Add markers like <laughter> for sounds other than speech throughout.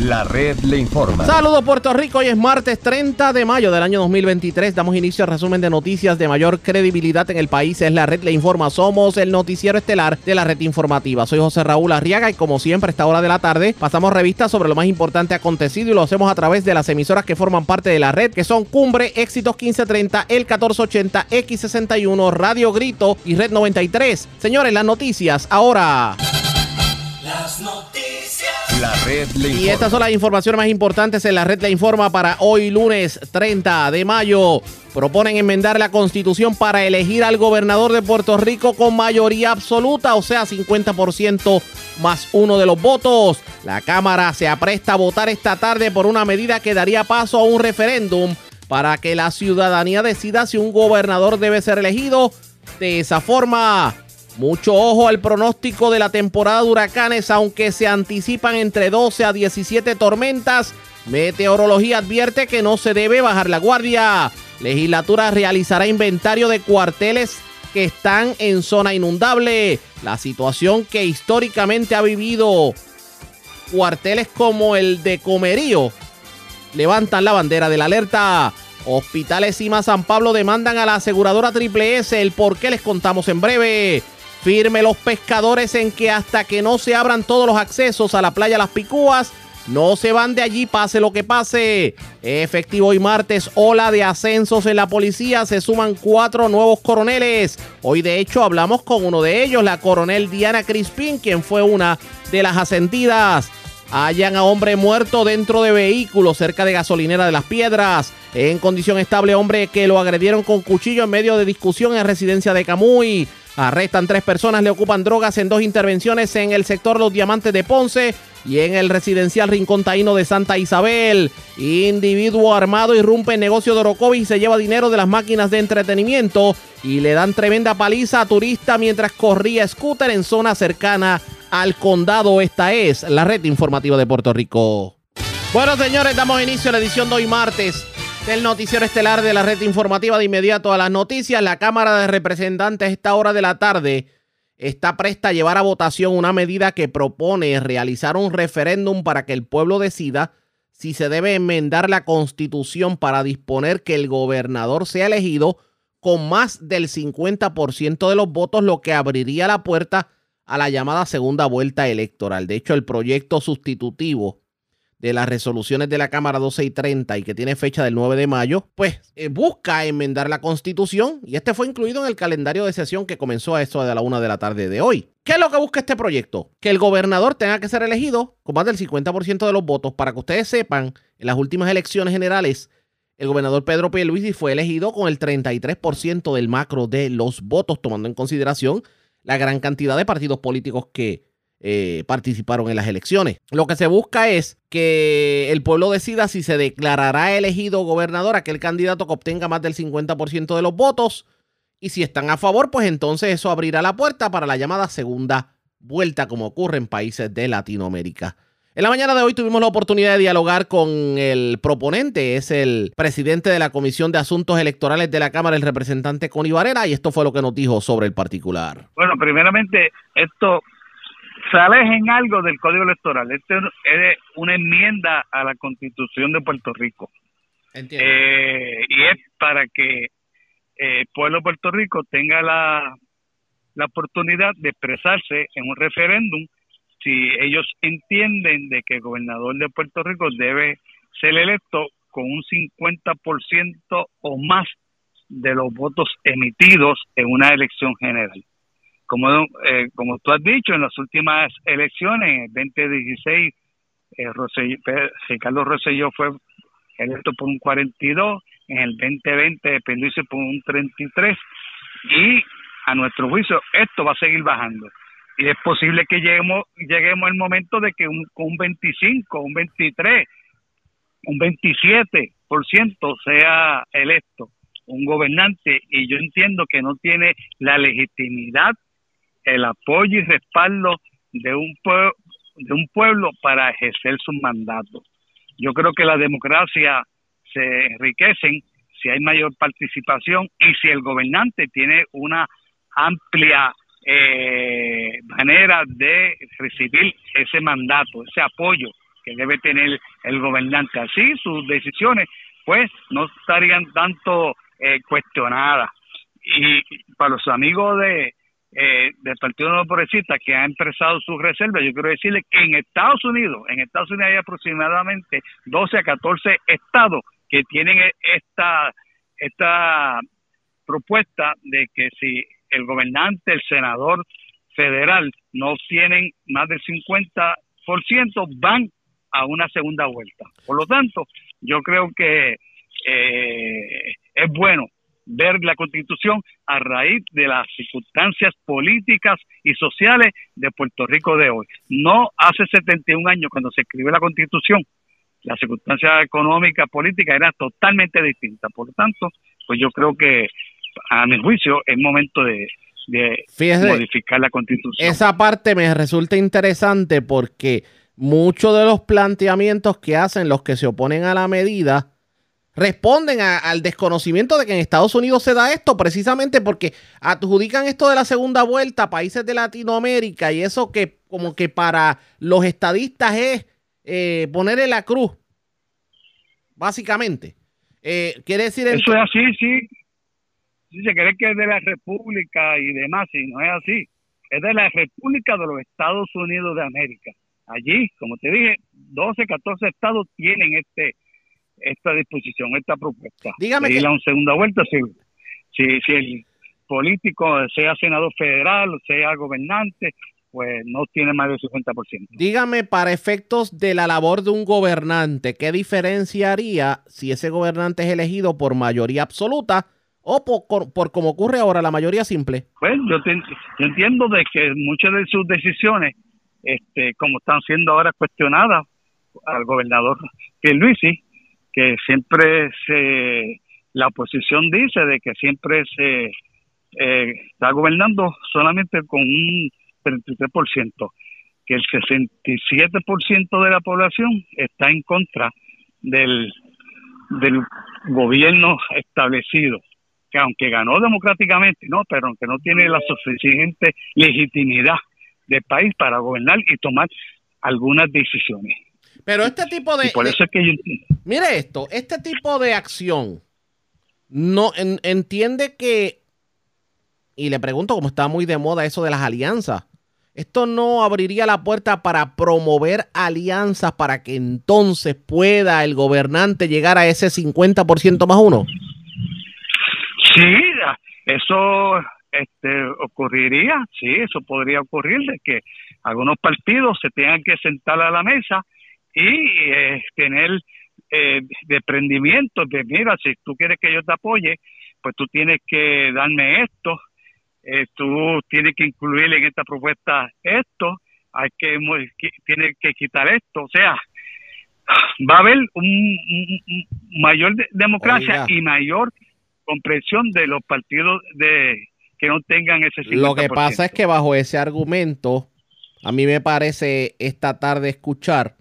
La red le informa. Saludos Puerto Rico, hoy es martes 30 de mayo del año 2023. Damos inicio al resumen de noticias de mayor credibilidad en el país. Es la red le informa. Somos el noticiero estelar de la red informativa. Soy José Raúl Arriaga y como siempre a esta hora de la tarde pasamos revistas sobre lo más importante acontecido y lo hacemos a través de las emisoras que forman parte de la red, que son Cumbre, Éxitos 1530, El 1480, X61, Radio Grito y Red 93. Señores, las noticias ahora. Las noticias. La red le informa. Y estas son las informaciones más importantes en la red La Informa para hoy lunes 30 de mayo. Proponen enmendar la constitución para elegir al gobernador de Puerto Rico con mayoría absoluta, o sea, 50% más uno de los votos. La Cámara se apresta a votar esta tarde por una medida que daría paso a un referéndum para que la ciudadanía decida si un gobernador debe ser elegido de esa forma. Mucho ojo al pronóstico de la temporada de huracanes, aunque se anticipan entre 12 a 17 tormentas. Meteorología advierte que no se debe bajar la guardia. Legislatura realizará inventario de cuarteles que están en zona inundable. La situación que históricamente ha vivido cuarteles como el de Comerío levantan la bandera de la alerta. Hospitales Cima San Pablo demandan a la aseguradora Triple S el por qué les contamos en breve. Firme los pescadores en que hasta que no se abran todos los accesos a la playa Las Picúas, no se van de allí pase lo que pase. Efectivo hoy martes, ola de ascensos en la policía, se suman cuatro nuevos coroneles. Hoy de hecho hablamos con uno de ellos, la coronel Diana Crispín, quien fue una de las ascendidas. Hallan a hombre muerto dentro de vehículo cerca de gasolinera de las piedras. En condición estable, hombre que lo agredieron con cuchillo en medio de discusión en residencia de Camuy. Arrestan tres personas, le ocupan drogas en dos intervenciones en el sector Los Diamantes de Ponce y en el residencial Rincón Taíno de Santa Isabel. Individuo armado irrumpe en negocio de Orocovi y se lleva dinero de las máquinas de entretenimiento y le dan tremenda paliza a turista mientras corría scooter en zona cercana al condado. Esta es la red informativa de Puerto Rico. Bueno, señores, damos inicio a la edición de hoy martes del noticiero estelar de la red informativa de inmediato a las noticias. La Cámara de Representantes a esta hora de la tarde está presta a llevar a votación una medida que propone realizar un referéndum para que el pueblo decida si se debe enmendar la constitución para disponer que el gobernador sea elegido con más del 50% de los votos, lo que abriría la puerta a la llamada segunda vuelta electoral. De hecho, el proyecto sustitutivo de las resoluciones de la Cámara 12 y 30 y que tiene fecha del 9 de mayo, pues eh, busca enmendar la constitución y este fue incluido en el calendario de sesión que comenzó a eso de la una de la tarde de hoy. ¿Qué es lo que busca este proyecto? Que el gobernador tenga que ser elegido con más del 50% de los votos. Para que ustedes sepan, en las últimas elecciones generales, el gobernador Pedro Pierluisi fue elegido con el 33% del macro de los votos, tomando en consideración la gran cantidad de partidos políticos que eh, participaron en las elecciones. Lo que se busca es que el pueblo decida si se declarará elegido gobernador aquel candidato que obtenga más del 50% de los votos. Y si están a favor, pues entonces eso abrirá la puerta para la llamada segunda vuelta, como ocurre en países de Latinoamérica. En la mañana de hoy tuvimos la oportunidad de dialogar con el proponente, es el presidente de la Comisión de Asuntos Electorales de la Cámara, el representante Connie Varela, y esto fue lo que nos dijo sobre el particular. Bueno, primeramente, esto sale en algo del Código Electoral. Esto es una enmienda a la Constitución de Puerto Rico. Entiendo. Eh, y es para que eh, el pueblo de Puerto Rico tenga la, la oportunidad de expresarse en un referéndum si ellos entienden de que el gobernador de Puerto Rico debe ser electo con un 50% o más de los votos emitidos en una elección general como, eh, como tú has dicho, en las últimas elecciones, en el 2016, eh, Ricardo Rosselló fue electo por un 42, en el 2020 Pierluisi por un 33, y a nuestro juicio esto va a seguir bajando. Y es posible que lleguemos, lleguemos al momento de que un, un 25, un 23, un 27% sea electo un gobernante y yo entiendo que no tiene la legitimidad el apoyo y respaldo de un, pueblo, de un pueblo para ejercer su mandato. Yo creo que la democracia se enriquece si hay mayor participación y si el gobernante tiene una amplia eh, manera de recibir ese mandato, ese apoyo que debe tener el gobernante. Así sus decisiones pues no estarían tanto eh, cuestionadas. Y para los amigos de eh, del Partido Nuevo Progresista que ha empresado sus reservas, yo quiero decirles que en Estados Unidos, en Estados Unidos hay aproximadamente 12 a 14 estados que tienen esta esta propuesta de que si el gobernante, el senador federal no obtienen más del 50%, van a una segunda vuelta. Por lo tanto, yo creo que eh, es bueno ver la constitución a raíz de las circunstancias políticas y sociales de Puerto Rico de hoy. No hace 71 años cuando se escribió la constitución, las circunstancias económicas, políticas eran totalmente distintas. Por lo tanto, pues yo creo que a mi juicio es momento de, modificar la constitución. Esa parte me resulta interesante porque muchos de los planteamientos que hacen los que se oponen a la medida responden al desconocimiento de que en Estados Unidos se da esto precisamente porque adjudican esto de la segunda vuelta a países de Latinoamérica y eso que como que para los estadistas es eh, ponerle la cruz, básicamente. Eh, quiere decir... Eso es así, sí. Si se cree que es de la República y demás, y no es así. Es de la República de los Estados Unidos de América. Allí, como te dije, 12, 14 estados tienen este esta disposición, esta propuesta. Dígame. Y la segunda vuelta, si, si, si el político, sea senador federal, sea gobernante, pues no tiene más del 50%. Dígame, para efectos de la labor de un gobernante, ¿qué diferencia haría si ese gobernante es elegido por mayoría absoluta o por, por como ocurre ahora, la mayoría simple? Pues yo, yo entiendo de que muchas de sus decisiones, este, como están siendo ahora cuestionadas al gobernador Pierluisi, que siempre se la oposición dice de que siempre se eh, está gobernando solamente con un 33%, que el 67% de la población está en contra del, del gobierno establecido, que aunque ganó democráticamente, no, pero aunque no tiene la suficiente legitimidad del país para gobernar y tomar algunas decisiones. Pero este tipo de. por eso es que Mire esto, este tipo de acción no entiende que. Y le pregunto, como está muy de moda eso de las alianzas. ¿Esto no abriría la puerta para promover alianzas para que entonces pueda el gobernante llegar a ese 50% más uno? Sí, eso este, ocurriría, sí, eso podría ocurrir, de que algunos partidos se tengan que sentar a la mesa y eh, tener eh, de prendimiento de mira si tú quieres que yo te apoye pues tú tienes que darme esto eh, tú tienes que incluir en esta propuesta esto hay que tiene que quitar esto o sea va a haber un, mayor democracia y mayor comprensión de los partidos de que no tengan ese 50%. Lo que pasa es que bajo ese argumento a mí me parece esta tarde escuchar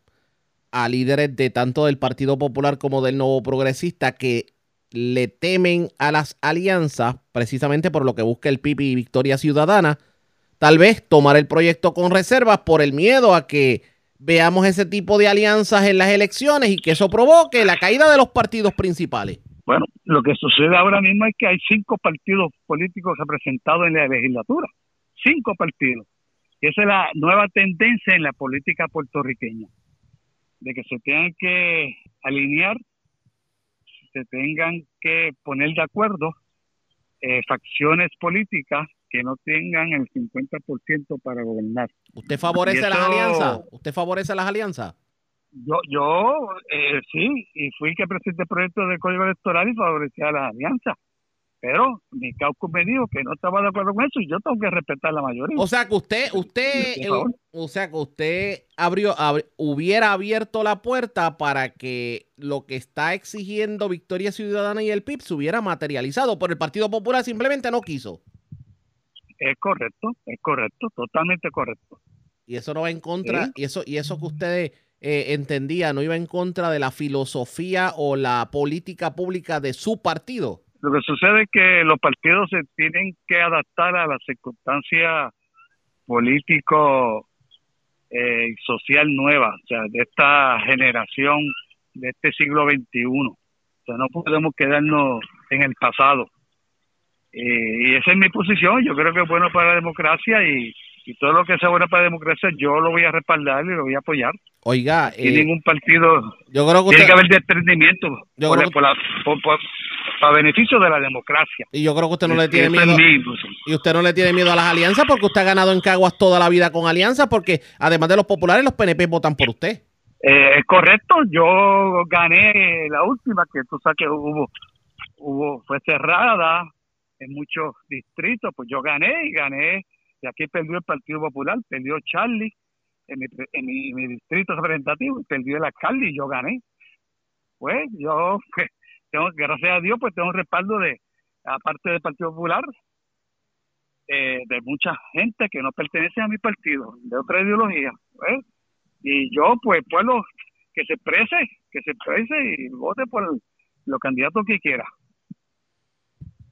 a líderes de tanto del Partido Popular como del Nuevo Progresista que le temen a las alianzas precisamente por lo que busca el PIB y Victoria Ciudadana. Tal vez tomar el proyecto con reservas por el miedo a que veamos ese tipo de alianzas en las elecciones y que eso provoque la caída de los partidos principales. Bueno, lo que sucede ahora mismo es que hay cinco partidos políticos representados en la legislatura. Cinco partidos. Y esa es la nueva tendencia en la política puertorriqueña de que se tengan que alinear, se tengan que poner de acuerdo eh, facciones políticas que no tengan el 50% para gobernar. ¿Usted favorece las alianzas? ¿Usted favorece las alianzas? Yo, yo eh, sí, y fui que presenté el proyecto de código electoral y favorecía las alianzas. Pero mi caucus me dijo que no estaba de acuerdo con eso y yo tengo que respetar la mayoría. O sea que usted, usted, eh, o sea que usted abrió, hubiera abierto la puerta para que lo que está exigiendo Victoria Ciudadana y el PIB se hubiera materializado, pero el Partido Popular simplemente no quiso. Es correcto, es correcto, totalmente correcto. Y eso no va en contra, y eso, y eso que usted eh, entendía, no iba en contra de la filosofía o la política pública de su partido. Lo que sucede es que los partidos se tienen que adaptar a las circunstancias político eh, social nueva, o sea, de esta generación de este siglo XXI. O sea, no podemos quedarnos en el pasado. Eh, y esa es mi posición. Yo creo que es bueno para la democracia y, y todo lo que sea bueno para la democracia yo lo voy a respaldar y lo voy a apoyar. Oiga, Y eh, ningún partido yo creo que tiene que haber desprendimiento por, por la- por- para beneficio de la democracia. y yo creo que usted no le tiene miedo. es mi posición. Y usted no le tiene miedo a las alianzas porque usted ha ganado en Caguas toda la vida con alianzas porque además de los populares, los PNP votan por usted. Eh, es correcto, yo gané la última que tú sabes que hubo, hubo fue cerrada en muchos distritos, pues yo gané y gané, y aquí perdió el Partido Popular, perdió Charlie en mi, en mi, mi distrito representativo, perdió el alcalde y yo gané. Pues yo, <laughs> pues, tengo, gracias a Dios, pues tengo un respaldo de, aparte del Partido Popular, eh, de mucha gente que no pertenece a mi partido, de otra ideología. pues. Y yo, pues, pueblo que se exprese, que se exprese y vote por los candidatos que quiera.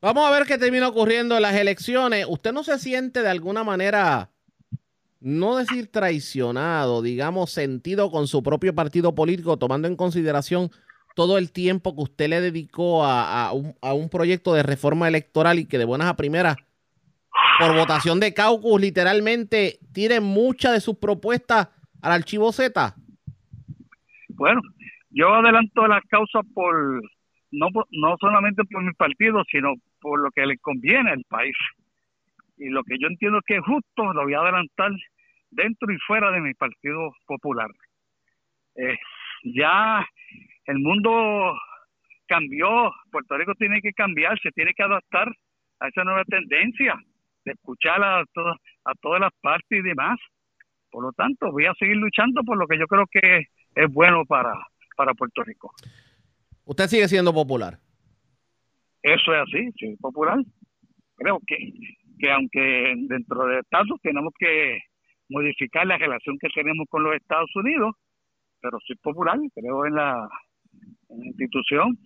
Vamos a ver qué termina ocurriendo en las elecciones. ¿Usted no se siente de alguna manera, no decir traicionado, digamos, sentido con su propio partido político, tomando en consideración todo el tiempo que usted le dedicó a, un, a un proyecto de reforma electoral y que de buenas a primeras, por votación de caucus, literalmente tiene muchas de sus propuestas al archivo Z? Bueno, yo adelanto las causas por no no solamente por mi partido, sino por lo que le conviene al país. Y lo que yo entiendo que es justo, lo voy a adelantar dentro y fuera de mi partido popular. Eh, ya el mundo cambió, Puerto Rico tiene que cambiar, se tiene que adaptar a esa nueva tendencia de escuchar a, todas a todas las partes y demás. Por lo tanto, voy a seguir luchando por lo que yo creo que es bueno para, para Puerto Rico. Usted sigue siendo popular. Eso es así, soy popular. Creo que, que aunque dentro de Estados tenemos que modificar la relación que tenemos con los Estados Unidos, pero soy popular, creo en la, en la institución.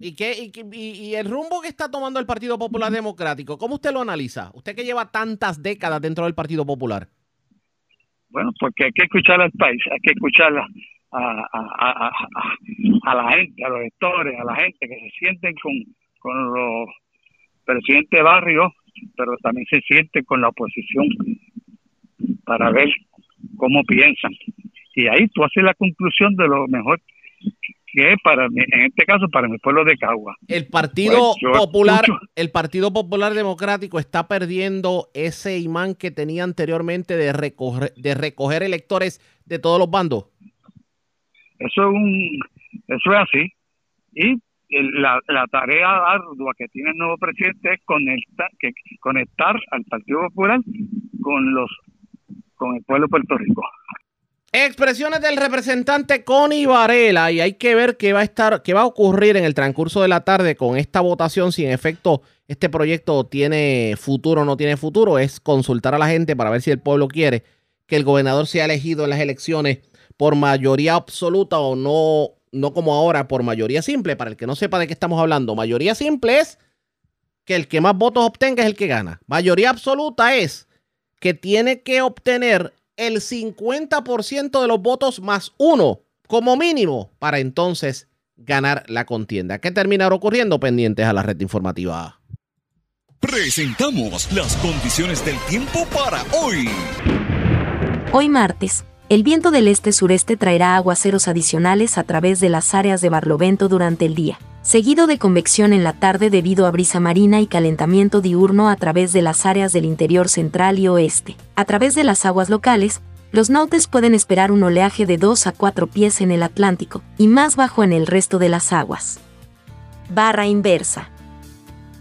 ¿Y, qué, y, y- el rumbo que está tomando el Partido Popular Democrático, ¿cómo usted lo analiza? Usted que lleva tantas décadas dentro del Partido Popular. Bueno, porque hay que escuchar al país, hay que escuchar a, a, a, a- la gente, a los gestores, a la gente que se sienten con, con los presidentes de barrio, pero también se sienten con la oposición para ver cómo piensan. Y ahí tú haces la conclusión de lo mejor que es para mí, en este caso para mi pueblo de Cagua. El Partido Pues, Popular, escucho. el Partido Popular Democrático está perdiendo ese imán que tenía anteriormente de recoger, de recoger electores de todos los bandos. Eso es un, eso es así. Y la, la tarea ardua que tiene el nuevo presidente es conectar, que, conectar al Partido Popular con los con el pueblo de Puerto Rico. Expresiones del representante Connie Varela y hay que ver qué va a estar, qué va a ocurrir en el transcurso de la tarde con esta votación, si en efecto este proyecto tiene futuro o no tiene futuro, es consultar a la gente para ver si el pueblo quiere que el gobernador sea elegido en las elecciones por mayoría absoluta o no, no como ahora por mayoría simple. Para el que no sepa de qué estamos hablando, mayoría simple es que el que más votos obtenga es el que gana. Mayoría absoluta es que tiene que obtener el 50% de los votos más uno como mínimo para entonces ganar la contienda. ¿Qué terminará ocurriendo? Pendientes a la red informativa. Presentamos las condiciones del tiempo para hoy. Hoy martes, el viento del este-sureste traerá aguaceros adicionales a través de las áreas de Barlovento durante el día, seguido de convección en la tarde debido a brisa marina y calentamiento diurno a través de las áreas del interior central y oeste. A través de las aguas locales, los nautes pueden esperar un oleaje de 2 a 4 pies en el Atlántico y más bajo en el resto de las aguas. Barra inversa.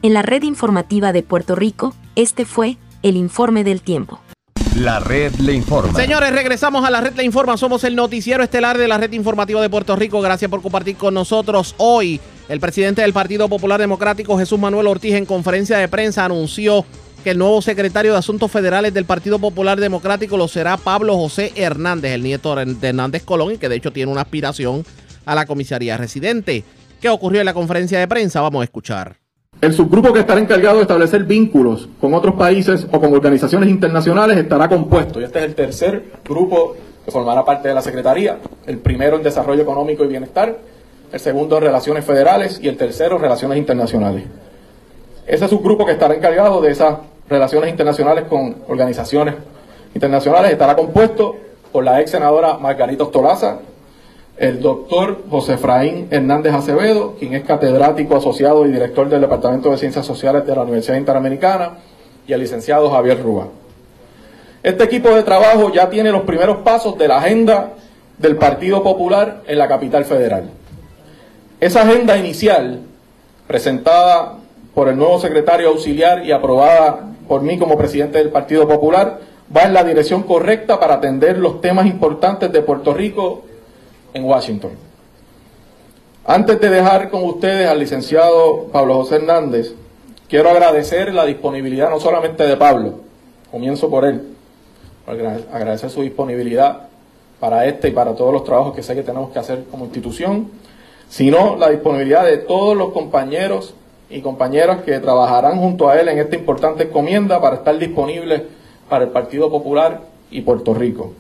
En la red informativa de Puerto Rico, este fue el informe del tiempo. La red le informa. Señores, regresamos a la red Le Informa. Somos el noticiero estelar de la red informativa de Puerto Rico. Gracias por compartir con nosotros. Hoy, el presidente del Partido Popular Democrático, Jesús Manuel Ortiz, en conferencia de prensa anunció que el nuevo secretario de Asuntos Federales del Partido Popular Democrático lo será Pablo José Hernández, el nieto de Hernández Colón, y que de hecho tiene una aspiración a la comisaría residente. ¿Qué ocurrió en la conferencia de prensa? Vamos a escuchar. El subgrupo que estará encargado de establecer vínculos con otros países o con organizaciones internacionales estará compuesto. Y este es el tercer grupo que formará parte de la Secretaría. El primero en Desarrollo Económico y Bienestar, el segundo en Relaciones Federales y el tercero en Relaciones Internacionales. Ese subgrupo que estará encargado de esas relaciones internacionales con organizaciones internacionales estará compuesto por la ex senadora Margarita Ostolaza, el doctor José Efraín Hernández Acevedo, quien es catedrático asociado y director del Departamento de Ciencias Sociales de la Universidad Interamericana, y el licenciado Javier Rúa. Este equipo de trabajo ya tiene los primeros pasos de la agenda del Partido Popular en la capital federal. Esa agenda inicial, presentada por el nuevo secretario auxiliar y aprobada por mí como presidente del Partido Popular, va en la dirección correcta para atender los temas importantes de Puerto Rico en Washington. Antes de dejar con ustedes al licenciado Pablo José Hernández, quiero agradecer la disponibilidad no solamente de Pablo, comienzo por él, agradecer su disponibilidad para este y para todos los trabajos que sé que tenemos que hacer como institución, sino la disponibilidad de todos los compañeros y compañeras que trabajarán junto a él en esta importante encomienda para estar disponibles para el Partido Popular y Puerto Rico.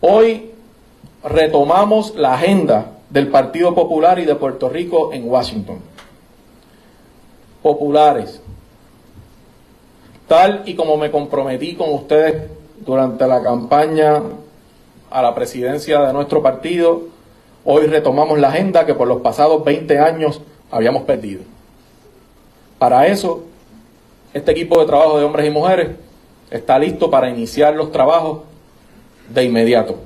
Hoy retomamos la agenda del Partido Popular y de Puerto Rico en Washington. Populares, tal y como me comprometí con ustedes durante la campaña a la presidencia de nuestro partido, hoy retomamos la agenda que por los pasados 20 años habíamos perdido. Para eso, este equipo de trabajo de hombres y mujeres está listo para iniciar los trabajos de inmediato,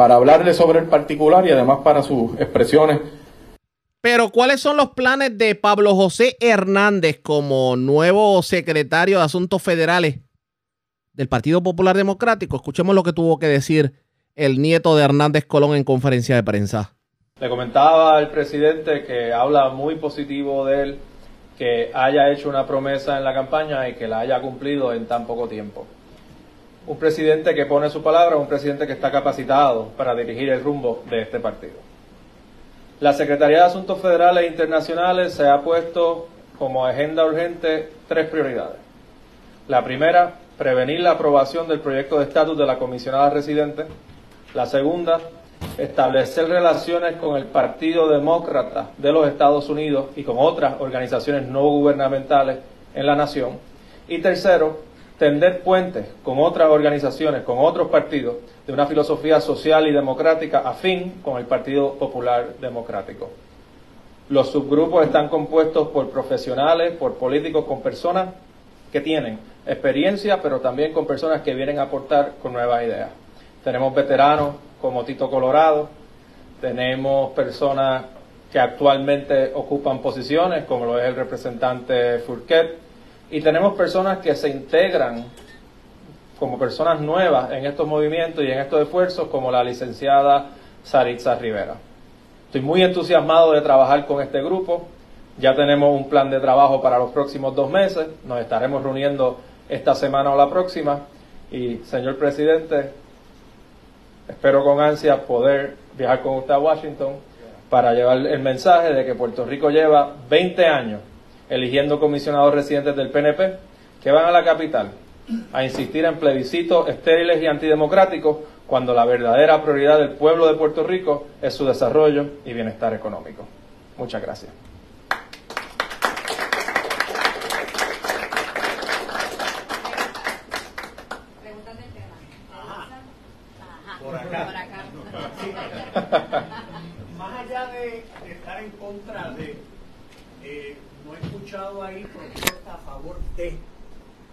para hablarle sobre el particular y además para sus expresiones pero ¿cuáles son los planes de Pablo José Hernández como nuevo secretario de Asuntos Federales del Partido Popular Democrático? Escuchemos lo que tuvo que decir el nieto de Hernández Colón en conferencia de prensa. Le comentaba al presidente que habla muy positivo de él, que haya hecho una promesa en la campaña y que la haya cumplido en tan poco tiempo. Un presidente que pone su palabra, un presidente que está capacitado para dirigir el rumbo de este partido. La Secretaría de Asuntos Federales e Internacionales se ha puesto como agenda urgente tres prioridades. La primera, prevenir la aprobación del proyecto de estatus de la comisionada residente. La segunda, establecer relaciones con el Partido Demócrata de los Estados Unidos y con otras organizaciones no gubernamentales en la nación. Y tercero, tender puentes con otras organizaciones, con otros partidos, de una filosofía social y democrática afín con el Partido Popular Democrático. Los subgrupos están compuestos por profesionales, por políticos, con personas que tienen experiencia, pero también con personas que vienen a aportar con nuevas ideas. Tenemos veteranos como Tito Colorado, tenemos personas que actualmente ocupan posiciones, como lo es el representante Furquet, y tenemos personas que se integran como personas nuevas en estos movimientos y en estos esfuerzos, como la licenciada Saritza Rivera. Estoy muy entusiasmado de trabajar con este grupo. Ya tenemos un plan de trabajo para los próximos dos meses. Nos estaremos reuniendo esta semana o la próxima. Y, señor presidente, espero con ansia poder viajar con usted a Washington para llevar el mensaje de que Puerto Rico lleva 20 años eligiendo comisionados residentes del PNP que van a la capital a insistir en plebiscitos estériles y antidemocráticos cuando la verdadera prioridad del pueblo de Puerto Rico es su desarrollo y bienestar económico. Muchas gracias. Más allá de estar en contra de eh, no he escuchado ahí propuesta a favor de.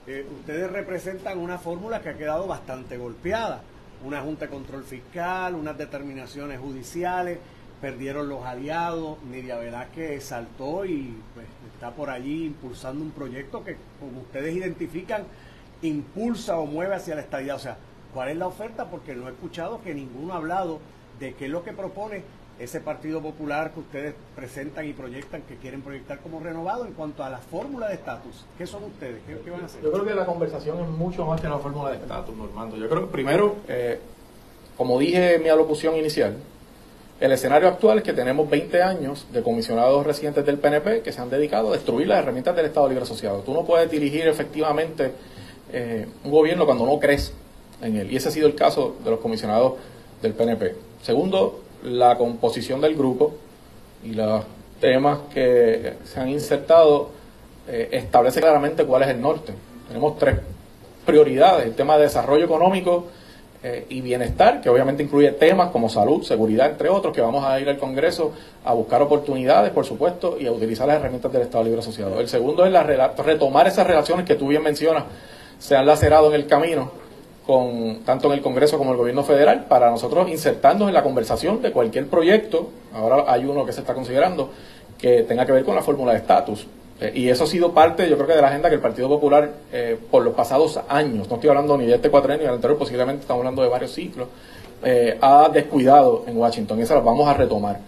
Eh, ustedes representan una fórmula que ha quedado bastante golpeada. Una Junta de Control Fiscal, unas determinaciones judiciales, perdieron los aliados. Nidia que saltó y pues, está por allí impulsando un proyecto que, como ustedes identifican, impulsa o mueve hacia la estadía. O sea, ¿cuál es la oferta? Porque no he escuchado que ninguno ha hablado de qué es lo que propone ese Partido Popular que ustedes presentan y proyectan, que quieren proyectar como renovado en cuanto a la fórmula de estatus. ¿Qué son ustedes? ¿Qué, van a hacer? Yo creo que la conversación es mucho más que la fórmula de estatus, Normando. Yo creo que primero, eh, como dije en mi alocución inicial, El escenario actual es que tenemos 20 años de comisionados residentes del PNP que se han dedicado a destruir las herramientas del Estado Libre Asociado. Tú no puedes dirigir efectivamente eh, un gobierno cuando no crees en él. Y ese ha sido el caso de los comisionados del PNP. Segundo, la composición del grupo y los temas que se han insertado eh, establece claramente cuál es el norte. Tenemos tres prioridades, el tema de desarrollo económico, eh, y bienestar, que obviamente incluye temas como salud, seguridad, entre otros, que vamos a ir al Congreso a buscar oportunidades, por supuesto, y a utilizar las herramientas del Estado Libre Asociado. El segundo es la, retomar esas relaciones que tú bien mencionas, se han lacerado en el camino, con, tanto en el Congreso como el Gobierno Federal, para nosotros insertarnos en la conversación de cualquier proyecto, ahora hay uno que se está considerando, que tenga que ver con la fórmula de estatus. Eh, y eso ha sido parte, yo creo que de la agenda que el Partido Popular, eh, por los pasados años, no estoy hablando ni de este cuatrenio ni del anterior, posiblemente estamos hablando de varios ciclos, eh, ha descuidado en Washington. Y eso lo vamos a retomar.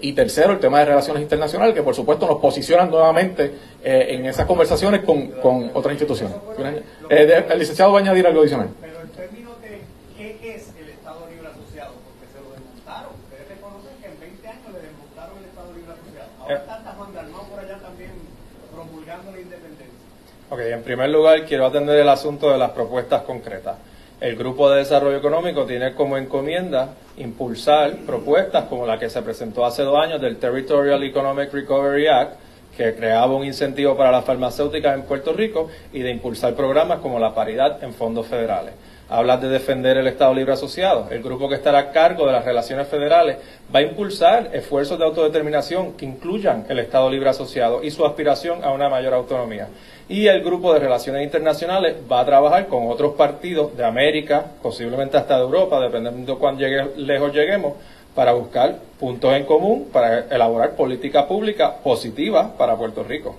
Y tercero, el tema de relaciones internacionales, que por supuesto nos posicionan nuevamente en esas conversaciones con, con otras instituciones. el licenciado va a añadir algo adicional. Pero en términos de qué es el Estado Libre Asociado, porque se lo desmontaron. Ustedes reconocen que en 20 años le desmontaron el Estado Libre Asociado. Ahora está Juan Dalmau por allá también promulgando la independencia. Ok, en primer lugar quiero atender el asunto de las propuestas concretas. El Grupo de Desarrollo Económico tiene como encomienda impulsar propuestas como la que se presentó hace dos años del Territorial Economic Recovery Act, que creaba un incentivo para las farmacéuticas en Puerto Rico y de impulsar programas como la paridad en fondos federales. Hablas de defender el Estado Libre Asociado. El grupo que estará a cargo de las relaciones federales va a impulsar esfuerzos de autodeterminación que incluyan el Estado Libre Asociado y su aspiración a una mayor autonomía. Y el grupo de relaciones internacionales va a trabajar con otros partidos de América, posiblemente hasta de Europa, dependiendo de cuán lejos lleguemos, para buscar puntos en común, para elaborar política pública positiva para Puerto Rico.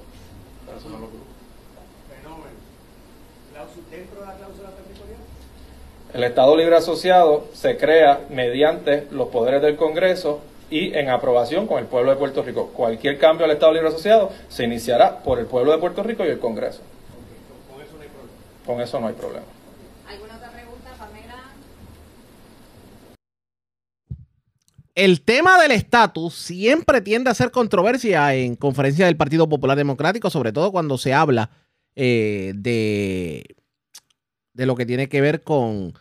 El Estado Libre Asociado se crea mediante los poderes del Congreso y en aprobación con el pueblo de Puerto Rico. Cualquier cambio al Estado Libre Asociado se iniciará por el pueblo de Puerto Rico y el Congreso. Con eso no hay problema. Con eso no hay problema. ¿Alguna otra pregunta, Pamela? El tema del estatus siempre tiende a ser controversia en conferencias del Partido Popular Democrático, sobre todo cuando se habla eh, de de lo que tiene que ver con,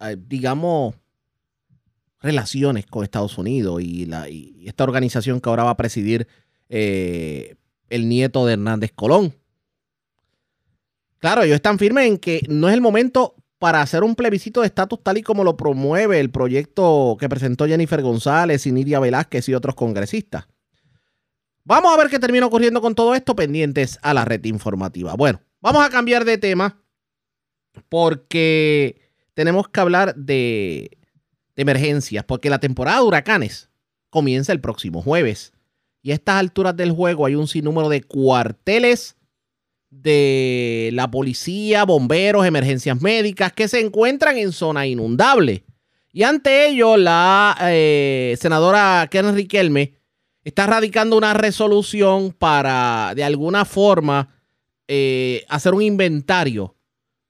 eh, digamos, relaciones con Estados Unidos y, esta organización que ahora va a presidir eh, el nieto de Hernández Colón. Claro, ellos están firmes en que no es el momento para hacer un plebiscito de estatus tal y como lo promueve el proyecto que presentó Jennifer González y Nidia Velázquez y otros congresistas. Vamos a ver qué termina ocurriendo con todo esto pendientes a la red informativa. Bueno, vamos a cambiar de tema porque tenemos que hablar de, emergencias, porque la temporada de huracanes comienza el próximo jueves. Y a estas alturas del juego hay un sinnúmero de cuarteles de la policía, bomberos, emergencias médicas que se encuentran en zona inundable. Y ante ello, la eh, senadora Karen Riquelme está radicando una resolución para, de alguna forma, eh, hacer un inventario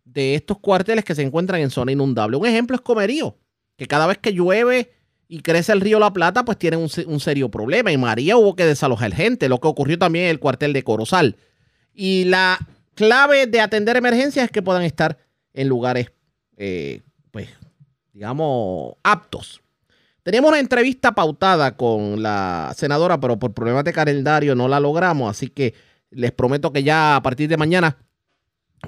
de estos cuarteles que se encuentran en zona inundable. Un ejemplo es Comerío, que cada vez que llueve y crece el río La Plata, pues tienen un, serio problema. Y María hubo que desalojar gente, lo que ocurrió también en el cuartel de Corozal. Y la clave de atender emergencias es que puedan estar en lugares, eh, pues, digamos, aptos. Teníamos una entrevista pautada con la senadora, pero por problemas de calendario no la logramos, así que les prometo que ya a partir de mañana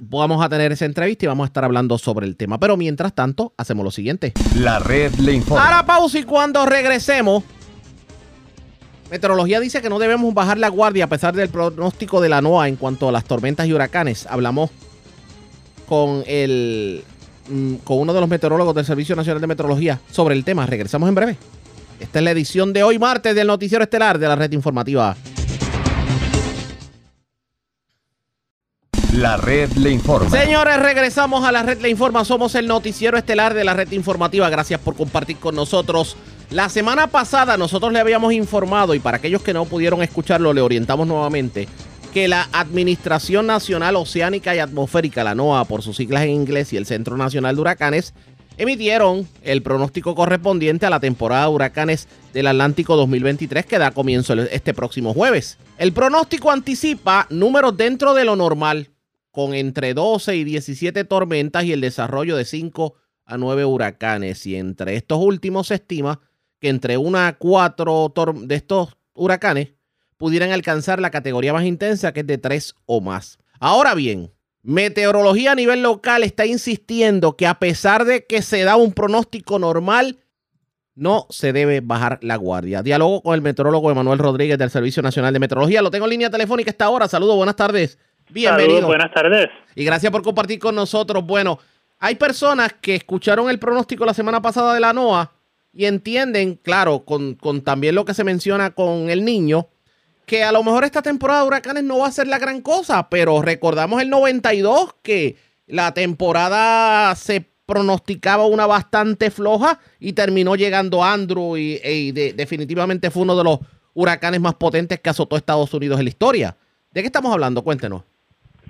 vamos a tener esa entrevista y vamos a estar hablando sobre el tema. Pero mientras tanto, hacemos lo siguiente. La red le informa. A la pausa y cuando regresemos, Meteorología dice que no debemos bajar la guardia a pesar del pronóstico de la NOAA en cuanto a las tormentas y huracanes. Hablamos con el mm, con uno de los meteorólogos del Servicio Nacional de Meteorología sobre el tema. Regresamos en breve. Esta es la edición de hoy martes del noticiero estelar de la red informativa. La red le informa. Señores, regresamos a la red le informa. Somos el noticiero estelar de la red informativa. Gracias por compartir con nosotros. La semana pasada nosotros le habíamos informado, y para aquellos que no pudieron escucharlo, le orientamos nuevamente, que la Administración Nacional Oceánica y Atmosférica, la NOAA por sus siglas en inglés, y el Centro Nacional de Huracanes, emitieron el pronóstico correspondiente a la temporada de huracanes del Atlántico 2023 que da comienzo este próximo jueves. El pronóstico anticipa números dentro de lo normal, con entre 12 y 17 tormentas y el desarrollo de 5 a 9 huracanes. Y entre estos últimos se estima que entre una a cuatro de estos huracanes pudieran alcanzar la categoría más intensa, que es de 3 o más. Ahora bien, Meteorología a nivel local está insistiendo que a pesar de que se da un pronóstico normal, no se debe bajar la guardia. Diálogo con el meteorólogo Emanuel Rodríguez del Servicio Nacional de Meteorología. Lo tengo en línea telefónica esta hora. Saludos, buenas tardes. Bienvenido. Saludos, buenas tardes. Y gracias por compartir con nosotros. Bueno, hay personas que escucharon el pronóstico la semana pasada de la NOAA y entienden, claro, con, con también lo que se menciona con el niño, que a lo mejor esta temporada de huracanes no va a ser la gran cosa, pero recordamos el 92 que la temporada se pronosticaba una bastante floja y terminó llegando Andrew y, definitivamente fue uno de los huracanes más potentes que azotó Estados Unidos en la historia. ¿De qué estamos hablando? Cuéntenos.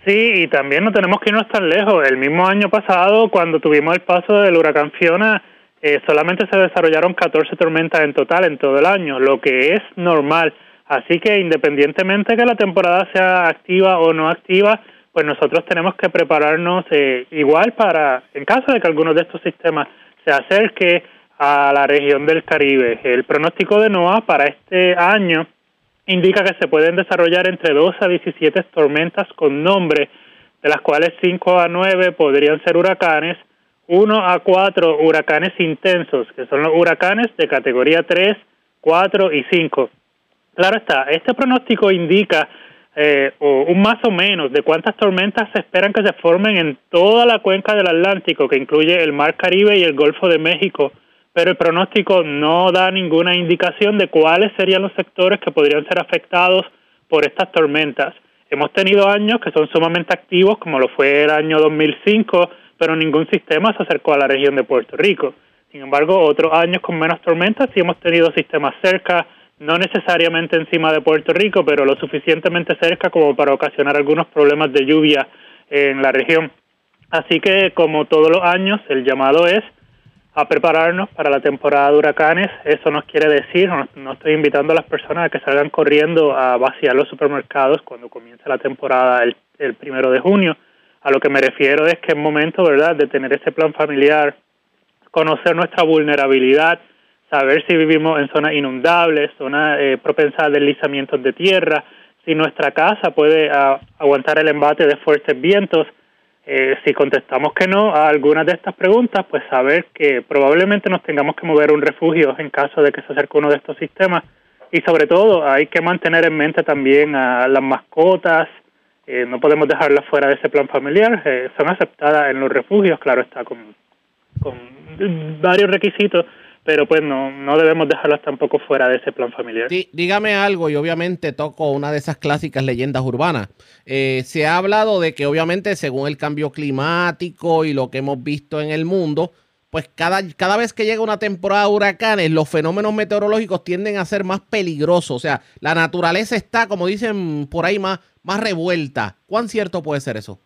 Sí, y también no tenemos que irnos tan lejos. El mismo año pasado, cuando tuvimos el paso del huracán Fiona, eh, solamente se desarrollaron 14 tormentas en total en todo el año, lo que es normal. Así que independientemente que la temporada sea activa o no activa, pues nosotros tenemos que prepararnos eh, igual para, en caso de que alguno de estos sistemas se acerque a la región del Caribe. El pronóstico de NOAA para este año indica que se pueden desarrollar entre 2 a 17 tormentas con nombre, de las cuales 5 a 9 podrían ser huracanes, 1 a 4 huracanes intensos, que son los huracanes de categoría 3, 4 y 5. Claro está, este pronóstico indica eh, un más o menos de cuántas tormentas se esperan que se formen en toda la cuenca del Atlántico, que incluye el Mar Caribe y el Golfo de México, pero el pronóstico no da ninguna indicación de cuáles serían los sectores que podrían ser afectados por estas tormentas. Hemos tenido años que son sumamente activos, como lo fue el año 2005, pero ningún sistema se acercó a la región de Puerto Rico. Sin embargo, otros años con menos tormentas sí hemos tenido sistemas cerca, no necesariamente encima de Puerto Rico, pero lo suficientemente cerca como para ocasionar algunos problemas de lluvia en la región. Así que, como todos los años, el llamado es a prepararnos para la temporada de huracanes. Eso nos quiere decir, no, estoy invitando a las personas a que salgan corriendo a vaciar los supermercados cuando comience la temporada el, el primero de junio. A lo que me refiero es que es momento, ¿verdad?, de tener ese plan familiar, conocer nuestra vulnerabilidad, saber si vivimos en zonas inundables, zonas eh, propensas a deslizamientos de tierra, si nuestra casa puede ah, aguantar el embate de fuertes vientos. Eh, si contestamos que no a algunas de estas preguntas, pues saber que probablemente nos tengamos que mover a un refugio en caso de que se acerque uno de estos sistemas. Y sobre todo hay que mantener en mente también a las mascotas, eh, no podemos dejarlas fuera de ese plan familiar, son aceptadas en los refugios, claro está, con varios requisitos pero pues no, no debemos dejarlas tampoco fuera de ese plan familiar. dígame algo y obviamente toco una de esas clásicas leyendas urbanas. Eh, se ha hablado de que obviamente según el cambio climático y lo que hemos visto en el mundo, pues cada, cada vez que llega una temporada de huracanes, los fenómenos meteorológicos tienden a ser más peligrosos. O sea, la naturaleza está, como dicen por ahí, más, más revuelta. ¿Cuán cierto puede ser eso?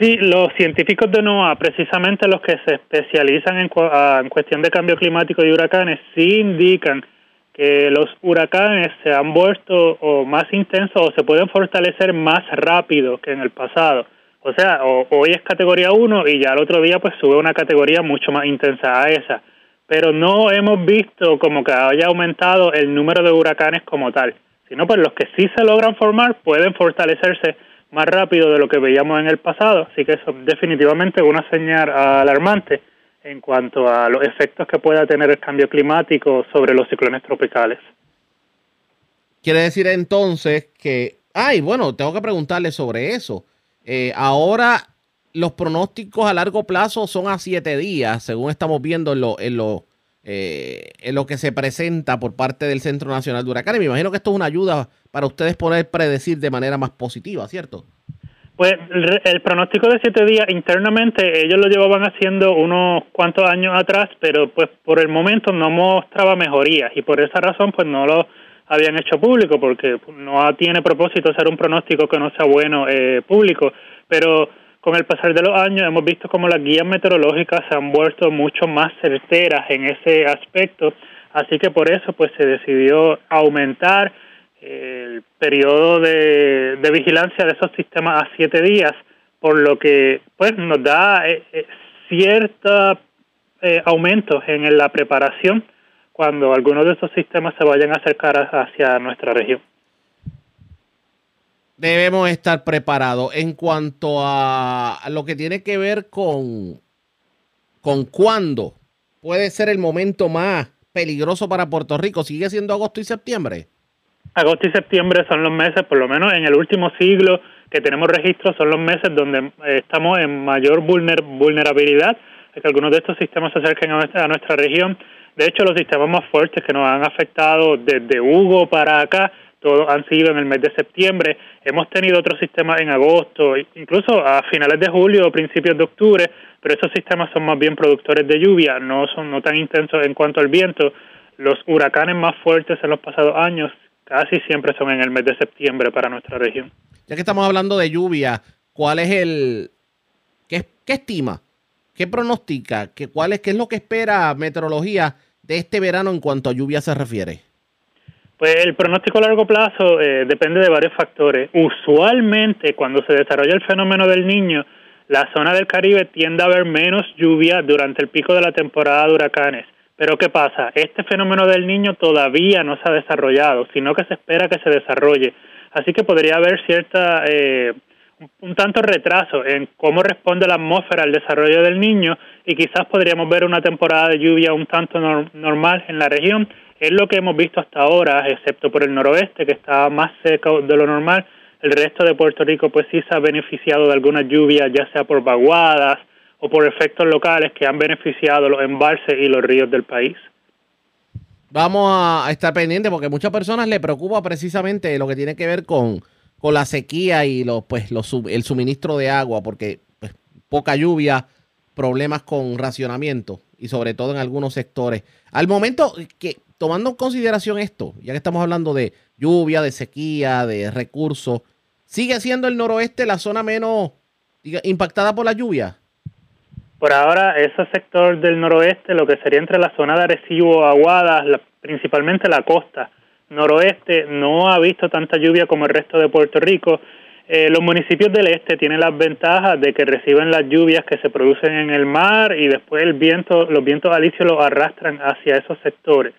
Sí, los científicos de NOAA, precisamente los que se especializan en, ah, en, cuestión de cambio climático y huracanes, sí indican que los huracanes se han vuelto o más intensos o se pueden fortalecer más rápido que en el pasado. O sea, hoy es categoría 1 y ya el otro día pues sube una categoría mucho más intensa a esa. Pero no hemos visto como que haya aumentado el número de huracanes como tal, sino pues los que sí se logran formar pueden fortalecerse más rápido de lo que veíamos en el pasado, así que eso es definitivamente una señal alarmante en cuanto a los efectos que pueda tener el cambio climático sobre los ciclones tropicales. Quiere decir entonces que, ay, bueno, tengo que preguntarle sobre eso. Eh, ahora los pronósticos a largo plazo son a siete días, según estamos viendo en lo, en lo, eh, en lo que se presenta por parte del Centro Nacional de Huracanes. Me imagino que esto es una ayuda para ustedes poder predecir de manera más positiva, ¿cierto? Pues el, pronóstico de siete días internamente ellos lo llevaban haciendo unos cuantos años atrás, pero pues por el momento no mostraba mejorías y por esa razón pues no lo habían hecho público porque no tiene propósito hacer un pronóstico que no sea bueno eh, público, pero con el pasar de los años hemos visto como las guías meteorológicas se han vuelto mucho más certeras en ese aspecto, así que por eso pues se decidió aumentar el periodo de, vigilancia de esos sistemas a siete días, por lo que pues nos da eh, eh, cierto eh, aumento en la preparación cuando algunos de esos sistemas se vayan a acercar hacia nuestra región debemos estar preparados en cuanto a lo que tiene que ver con, con cuándo puede ser el momento más peligroso para Puerto Rico. ¿Sigue siendo agosto y septiembre? Agosto y septiembre son los meses, por lo menos en el último siglo que tenemos registro, son los meses donde eh, estamos en mayor vulnerabilidad de que algunos de estos sistemas se acerquen a nuestra, a nuestra región. De hecho, los sistemas más fuertes que nos han afectado desde Hugo para acá todos han sido en el mes de septiembre. Hemos tenido otros sistemas en agosto, incluso a finales de julio o principios de octubre, pero esos sistemas son más bien productores de lluvia, no son no tan intensos en cuanto al viento. Los huracanes más fuertes en los pasados años casi siempre son en el mes de septiembre para nuestra región. Ya que estamos hablando de lluvia, ¿cuál es el qué, qué estima? ¿Qué pronostica? ¿Qué, cuál es, ¿Qué es lo que espera meteorología de este verano en cuanto a lluvia se refiere? Pues el pronóstico a largo plazo eh, depende de varios factores. Usualmente, cuando se desarrolla el fenómeno del niño, la zona del Caribe tiende a haber menos lluvia durante el pico de la temporada de huracanes. Pero ¿qué pasa? Este fenómeno del niño todavía no se ha desarrollado, sino que se espera que se desarrolle. Así que podría haber cierta, eh, un tanto retraso en cómo responde la atmósfera al desarrollo del niño y quizás podríamos ver una temporada de lluvia un tanto normal en la región es lo que hemos visto hasta ahora, excepto por el noroeste, que está más seco de lo normal. El resto de Puerto Rico, pues sí se ha beneficiado de algunas lluvias, ya sea por vaguadas o por efectos locales que han beneficiado los embalses y los ríos del país. Vamos a estar pendientes porque muchas personas le preocupa precisamente lo que tiene que ver con, con la sequía y los, pues, los, el suministro de agua, porque pues, poca lluvia, problemas con racionamiento y sobre todo en algunos sectores. Al momento que tomando en consideración esto, ya que estamos hablando de lluvia, de sequía, de recursos, ¿sigue siendo el noroeste la zona menos impactada por la lluvia? Por ahora, ese sector del noroeste, lo que sería entre la zona de Arecibo, Aguadas, principalmente la costa noroeste, no ha visto tanta lluvia como el resto de Puerto Rico. Eh, los municipios del este tienen las ventajas de que reciben las lluvias que se producen en el mar y después el viento, los vientos alisios los arrastran hacia esos sectores.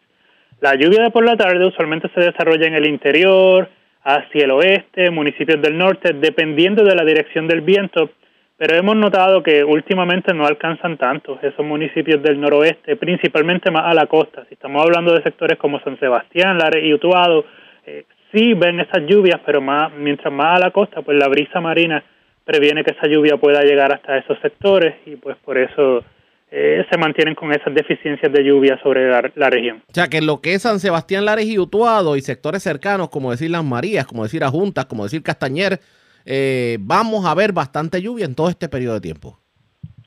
La lluvia de por la tarde usualmente se desarrolla en el interior, hacia el oeste, municipios del norte, dependiendo de la dirección del viento, pero hemos notado que últimamente no alcanzan tanto esos municipios del noroeste, principalmente más a la costa. Si estamos hablando de sectores como San Sebastián, Lares y Utuado, eh, sí ven esas lluvias, pero más mientras más a la costa, pues la brisa marina previene que esa lluvia pueda llegar hasta esos sectores y pues por eso eh, se mantienen con esas deficiencias de lluvia sobre la, región. O sea que lo que es San Sebastián, Lares y Utuado y sectores cercanos, como decir Las Marías, como decir Ajuntas, como decir Castañer, eh, vamos a ver bastante lluvia en todo este periodo de tiempo.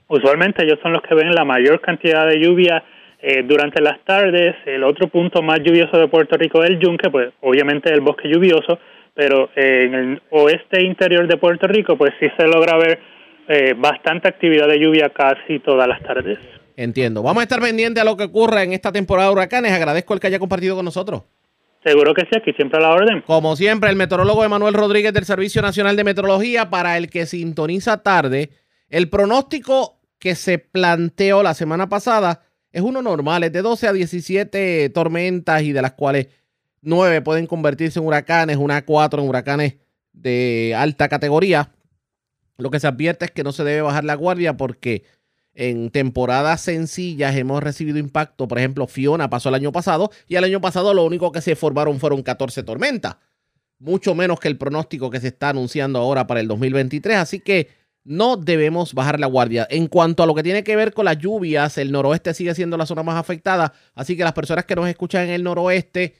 Usualmente ellos son los que ven la mayor cantidad de lluvia eh, durante las tardes. El otro punto más lluvioso de Puerto Rico es el Yunque, pues obviamente el bosque lluvioso, pero en el oeste interior de Puerto Rico, pues sí se logra ver eh, bastante actividad de lluvia casi todas las tardes. Entiendo. Vamos a estar pendientes a lo que ocurra en esta temporada de huracanes. Agradezco el que haya compartido con nosotros. Seguro que sí, aquí siempre a la orden. Como siempre, el meteorólogo Emanuel Rodríguez del Servicio Nacional de Meteorología, para el que sintoniza tarde, el pronóstico que se planteó la semana pasada es uno normal, es de 12 a 17 tormentas y de las cuales 9 pueden convertirse en huracanes, una 4 en huracanes de alta categoría. Lo que se advierte es que no se debe bajar la guardia porque en temporadas sencillas hemos recibido impacto. Por ejemplo, Fiona pasó el año pasado y el año pasado lo único que se formaron fueron 14 tormentas. Mucho menos que el pronóstico que se está anunciando ahora para el 2023. Así que no debemos bajar la guardia. En cuanto a lo que tiene que ver con las lluvias, el noroeste sigue siendo la zona más afectada. Así que las personas que nos escuchan en el noroeste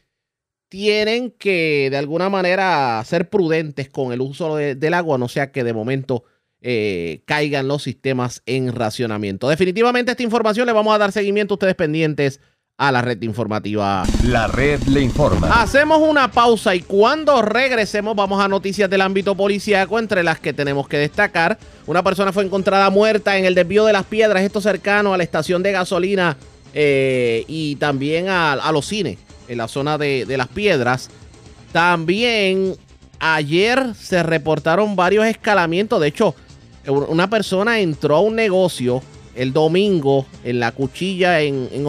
tienen que de alguna manera ser prudentes con el uso del agua, no sea que de momento eh, caigan los sistemas en racionamiento. Definitivamente esta información le vamos a dar seguimiento a ustedes pendientes a la red informativa. La red le informa. Hacemos una pausa y cuando regresemos vamos a noticias del ámbito policíaco, entre las que tenemos que destacar. Una persona fue encontrada muerta en el desvío de las piedras, esto cercano a la estación de gasolina eh, y también a, a los cines, en la zona de, de las piedras. También ayer se reportaron varios escalamientos. De hecho, una persona entró a un negocio el domingo en la cuchilla en, en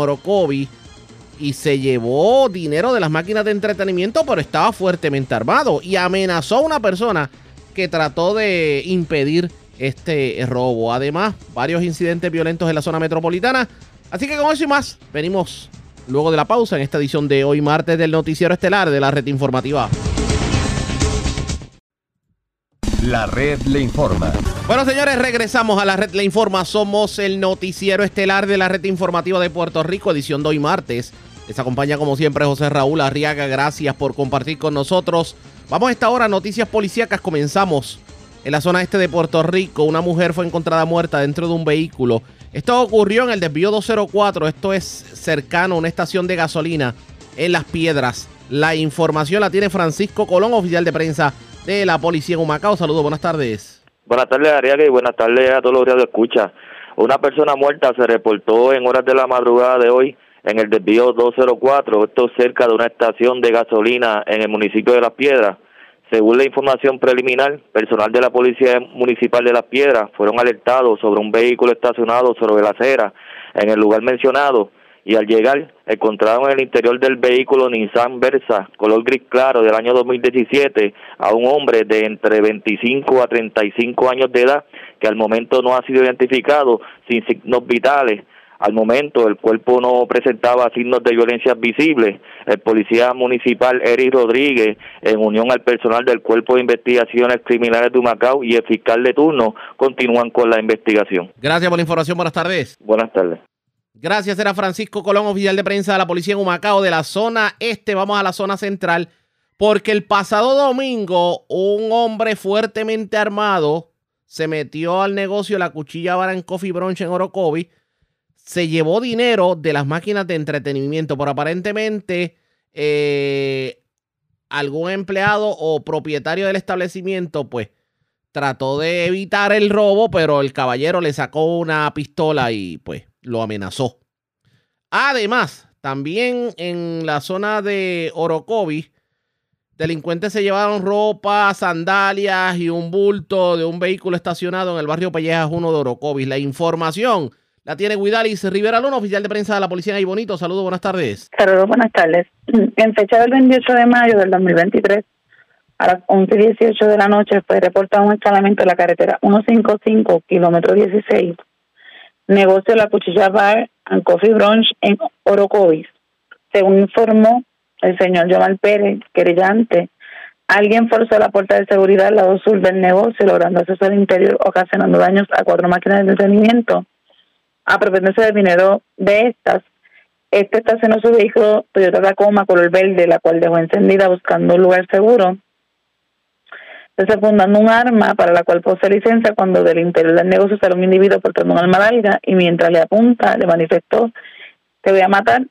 y se llevó dinero de las máquinas de entretenimiento, pero estaba fuertemente armado y amenazó a una persona que trató de impedir este robo. Además, varios incidentes violentos en la zona metropolitana. Así que con eso y más, venimos luego de la pausa en esta edición de hoy martes del noticiero estelar de la red informativa. La red le informa. Bueno, señores, regresamos a la red Le Informa. Somos el noticiero estelar de la red informativa de Puerto Rico, edición de hoy martes. Les acompaña como siempre José Raúl Arriaga. Gracias por compartir con nosotros. Vamos a esta hora, noticias policíacas. Comenzamos en la zona este de Puerto Rico. Una mujer fue encontrada muerta dentro de un vehículo. Esto ocurrió en el desvío 204. Esto es cercano a una estación de gasolina en Las Piedras. La información la tiene Francisco Colón, oficial de prensa de la policía en Humacao. Saludos, buenas tardes. Buenas tardes, Ariaga, y buenas tardes a todos los de escucha. Una persona muerta se reportó en horas de la madrugada de hoy en el desvío 204, esto cerca de una estación de gasolina en el municipio de Las Piedras. Según la información preliminar, personal de la Policía Municipal de Las Piedras fueron alertados sobre un vehículo estacionado sobre la acera en el lugar mencionado y al llegar encontraron en el interior del vehículo Nissan Versa color gris claro del año 2017 a un hombre de entre 25 a 35 años de edad que al momento no ha sido identificado sin signos vitales. Al momento el cuerpo no presentaba signos de violencia visibles. El policía municipal Eric Rodríguez, en unión al personal del Cuerpo de Investigaciones Criminales de Humacao y el fiscal de turno, continúan con la investigación. Gracias por la información. Buenas tardes. Buenas tardes. Gracias, era Francisco Colón, oficial de prensa de la policía en Humacao, de la zona este. Vamos a la zona central, porque el pasado domingo un hombre fuertemente armado se metió al negocio La Cuchilla Bar and Coffee Brunch en Orocovi, se llevó dinero de las máquinas de entretenimiento, por aparentemente eh, algún empleado o propietario del establecimiento, pues trató de evitar el robo, pero el caballero le sacó una pistola y pues lo amenazó. Además, también en la zona de Orocovi, delincuentes se llevaron ropa, sandalias y un bulto de un vehículo estacionado en el barrio Pellejas 1 de Orocovis. La información la tiene Guidalis Rivera Luna, oficial de prensa de la policía de Bonito. Saludos, buenas tardes. Saludos, buenas tardes. <clears throat> En fecha del 28 de mayo del 2023, a las 11.18 de la noche, fue reportado un escalamiento de la carretera 155, kilómetro 16, negocio La Cuchilla Bar and Coffee Brunch en Orocovis. Según informó el señor Jamal Pérez, querellante, alguien forzó la puerta de seguridad al lado sur del negocio, logrando acceso al interior, ocasionando daños a cuatro máquinas de entretenimiento, apropiándose del dinero de estas. Este estacionó su vehículo Toyota Tacoma color verde, la cual dejó encendida buscando un lugar seguro. Fundando un arma para la cual posee licencia cuando del interior del negocio sale un individuo portando un arma larga y mientras le apunta le manifestó te voy a matar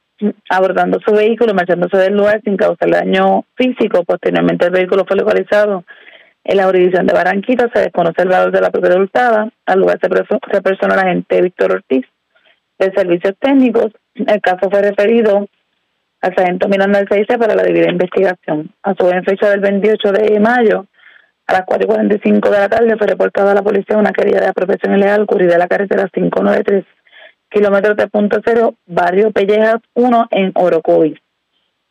abordando su vehículo marchándose del lugar sin causar daño físico. Posteriormente el vehículo fue localizado en la jurisdicción de Barranquita se desconoce el valor de la propiedad hurtada. Al lugar se, personó el agente Víctor Ortiz de servicios técnicos. El caso fue referido al sargento Miranda CIC para la debida investigación. A su vez en fecha del 28 de mayo a las 4 y 45 de la tarde fue reportada a la policía una querella de apropiación ilegal ocurrida en la carretera 593, kilómetro 3.0, barrio Pellejas 1 en Orocovis.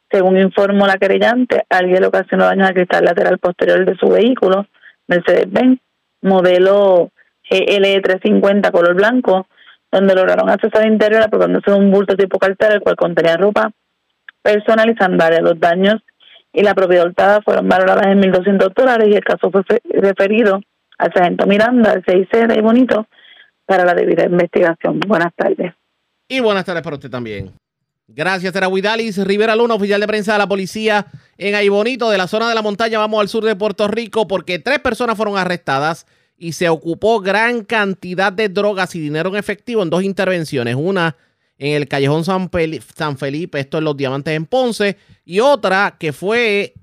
Según informó la querellante, alguien le ocasionó daño al cristal lateral posterior de su vehículo, Mercedes-Benz, modelo GLE 350 color blanco, donde lograron acceder al interior apropiándose de un bulto tipo cartera, el cual contenía ropa personal y. Los daños y la propiedad hurtada fueron valoradas en 1.200 dólares y el caso fue referido al sargento Miranda, al CIC de Bonito, para la debida investigación. Buenas tardes. Y buenas tardes para usted también. Gracias, era Huidalis Rivera Luna, oficial de prensa de la policía en Aibonito, de la zona de la montaña. Vamos al sur de Puerto Rico porque tres personas fueron arrestadas y se ocupó gran cantidad de drogas y dinero en efectivo en dos intervenciones. Una en el Callejón San Felipe, esto en Los Diamantes en Ponce, y otra que fue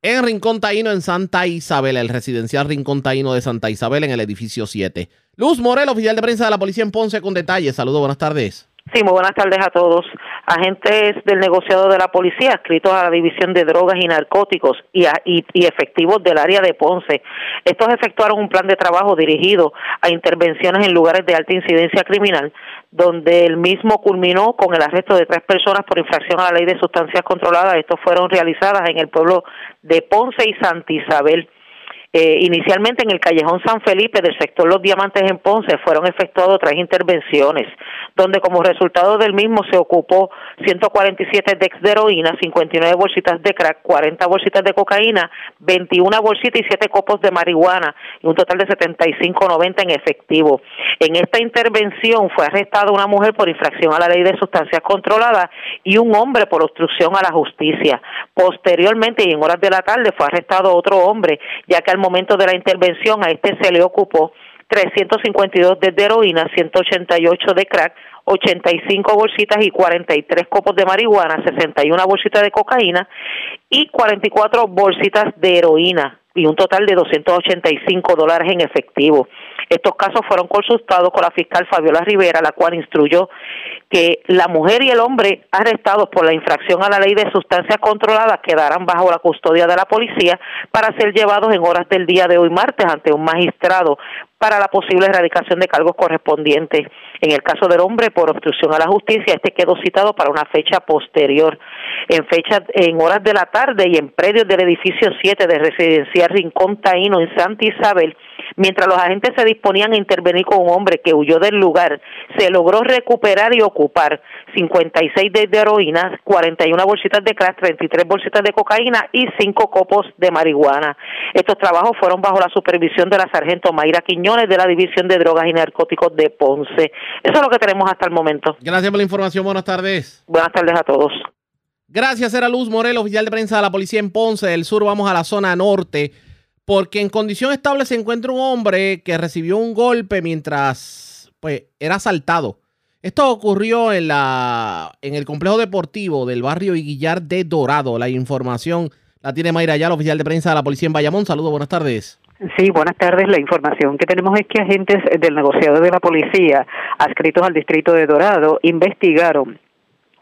en Rincón Taíno en Santa Isabel, el residencial Rincón Taíno de Santa Isabel en el edificio 7. Luz Morel, oficial de prensa de la policía en Ponce, con detalles. Saludos, buenas tardes. Sí, muy buenas tardes a todos. Agentes del negociado de la policía, adscritos a la División de Drogas y Narcóticos y, a- y- efectivos del área de Ponce. Estos efectuaron un plan de trabajo dirigido a intervenciones en lugares de alta incidencia criminal, donde el mismo culminó con el arresto de tres personas por infracción a la ley de sustancias controladas. Estos fueron realizadas en el pueblo de Ponce y Santa Isabel. Eh, inicialmente en el callejón San Felipe del sector Los Diamantes en Ponce fueron efectuadas tres intervenciones, donde como resultado del mismo se ocupó 147 dex de heroína, 59 bolsitas de crack, 40 bolsitas de cocaína, 21 bolsitas y 7 copos de marihuana, y un total de 75.90 en efectivo. En esta intervención fue arrestada una mujer por infracción a la ley de sustancias controladas y un hombre por obstrucción a la justicia. Posteriormente y en horas de la tarde fue arrestado otro hombre, ya que al momento de la intervención a este se le ocupó 352 de heroína, 188 de crack, 85 bolsitas y 43 copos de marihuana, 61 bolsitas de cocaína y 44 bolsitas de heroína y un total de 285 dólares en efectivo. Estos casos fueron consultados con la fiscal Fabiola Rivera, la cual instruyó que la mujer y el hombre arrestados por la infracción a la ley de sustancias controladas quedarán bajo la custodia de la policía para ser llevados en horas del día de hoy martes ante un magistrado para la posible erradicación de cargos correspondientes. En el caso del hombre por obstrucción a la justicia, este quedó citado para una fecha posterior. En fecha en horas de la tarde y en predios del edificio 7 de residencial Rincón Taíno en Santa Isabel, mientras los agentes se disponían a intervenir con un hombre que huyó del lugar, se logró recuperar y ocupar 56 de heroína, 41 bolsitas de crack, 33 bolsitas de cocaína y 5 copos de marihuana. Estos trabajos fueron bajo la supervisión de la sargento Mayra Quiñones de la División de Drogas y Narcóticos de Ponce. Eso es lo que tenemos hasta el momento. Gracias por la información, buenas tardes. Buenas tardes a todos. Gracias, era Luz Morel, oficial de prensa de la policía en Ponce del Sur. Vamos a la zona norte, porque en condición estable se encuentra un hombre que recibió un golpe mientras pues, era asaltado. Esto ocurrió en, la, en el complejo deportivo del barrio Iguillar de Dorado. La información la tiene Mayra Ayala, oficial de prensa de la policía en Bayamón. Saludos, buenas tardes. Sí, buenas tardes. La información que tenemos es que agentes del negociado de la policía, adscritos al distrito de Dorado, investigaron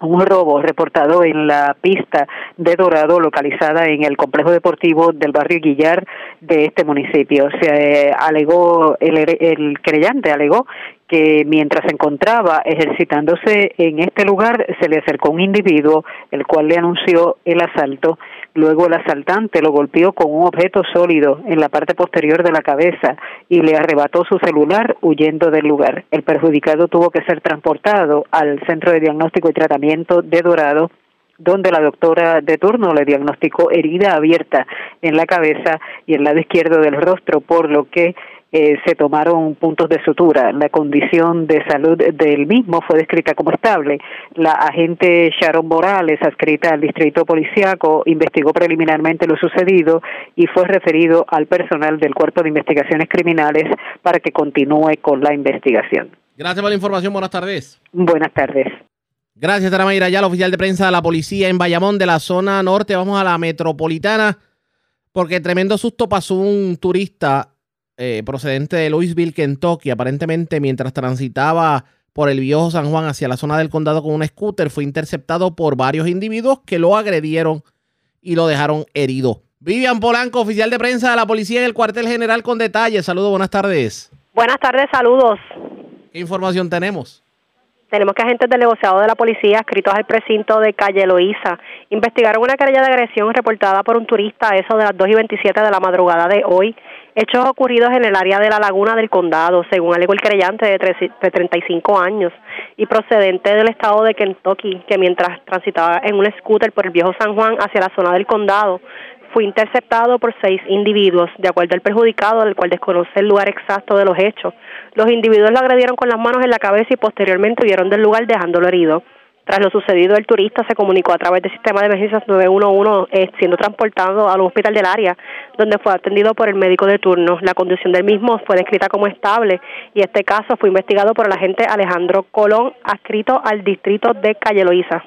un robo reportado en la pista de Dorado localizada en el complejo deportivo del barrio Guillar de este municipio. Se alegó, el, el creyente alegó que mientras se encontraba ejercitándose en este lugar se le acercó un individuo el cual le anunció el asalto. Luego el asaltante lo golpeó con un objeto sólido en la parte posterior de la cabeza y le arrebató su celular huyendo del lugar. El perjudicado tuvo que ser transportado al Centro de Diagnóstico y Tratamiento de Dorado donde la doctora de turno le diagnosticó herida abierta en la cabeza y el lado izquierdo del rostro, por lo que eh, se tomaron puntos de sutura. La condición de salud del mismo fue descrita como estable. La agente Sharon Morales, adscrita al distrito policiaco, investigó preliminarmente lo sucedido y fue referido al personal del Cuerpo de Investigaciones Criminales para que continúe con la investigación. Gracias por la información, buenas tardes. Buenas tardes. Gracias, Tara Mayra Ayala, oficial de prensa de la policía en Bayamón, de la zona norte. Vamos a la metropolitana, porque tremendo susto pasó un turista eh, procedente de Louisville, Kentucky. Aparentemente, mientras transitaba por el viejo San Juan hacia la zona del condado con un scooter, fue interceptado por varios individuos que lo agredieron y lo dejaron herido. Vivian Polanco, oficial de prensa de la policía en el cuartel general con detalles. Saludos, buenas tardes. Buenas tardes, saludos. ¿Qué información tenemos? Tenemos que agentes del negociado de la policía, escritos al precinto de Calle Loíza, investigaron una querella de agresión reportada por un turista a eso de las 2 y 27 de la madrugada de hoy. Hechos ocurridos en el área de la laguna del condado, según alegó el creyente de, tres, de 35 años y procedente del estado de Kentucky, que mientras transitaba en un scooter por el viejo San Juan hacia la zona del condado, fue interceptado por seis individuos, de acuerdo al perjudicado, del cual desconoce el lugar exacto de los hechos. Los individuos lo agredieron con las manos en la cabeza y posteriormente huyeron del lugar dejándolo herido. Tras lo sucedido, el turista se comunicó a través del sistema de emergencias 911, eh, siendo transportado al hospital del área, donde fue atendido por el médico de turno. La condición del mismo fue descrita como estable y este caso fue investigado por el agente Alejandro Colón, adscrito al distrito de Calle Loíza.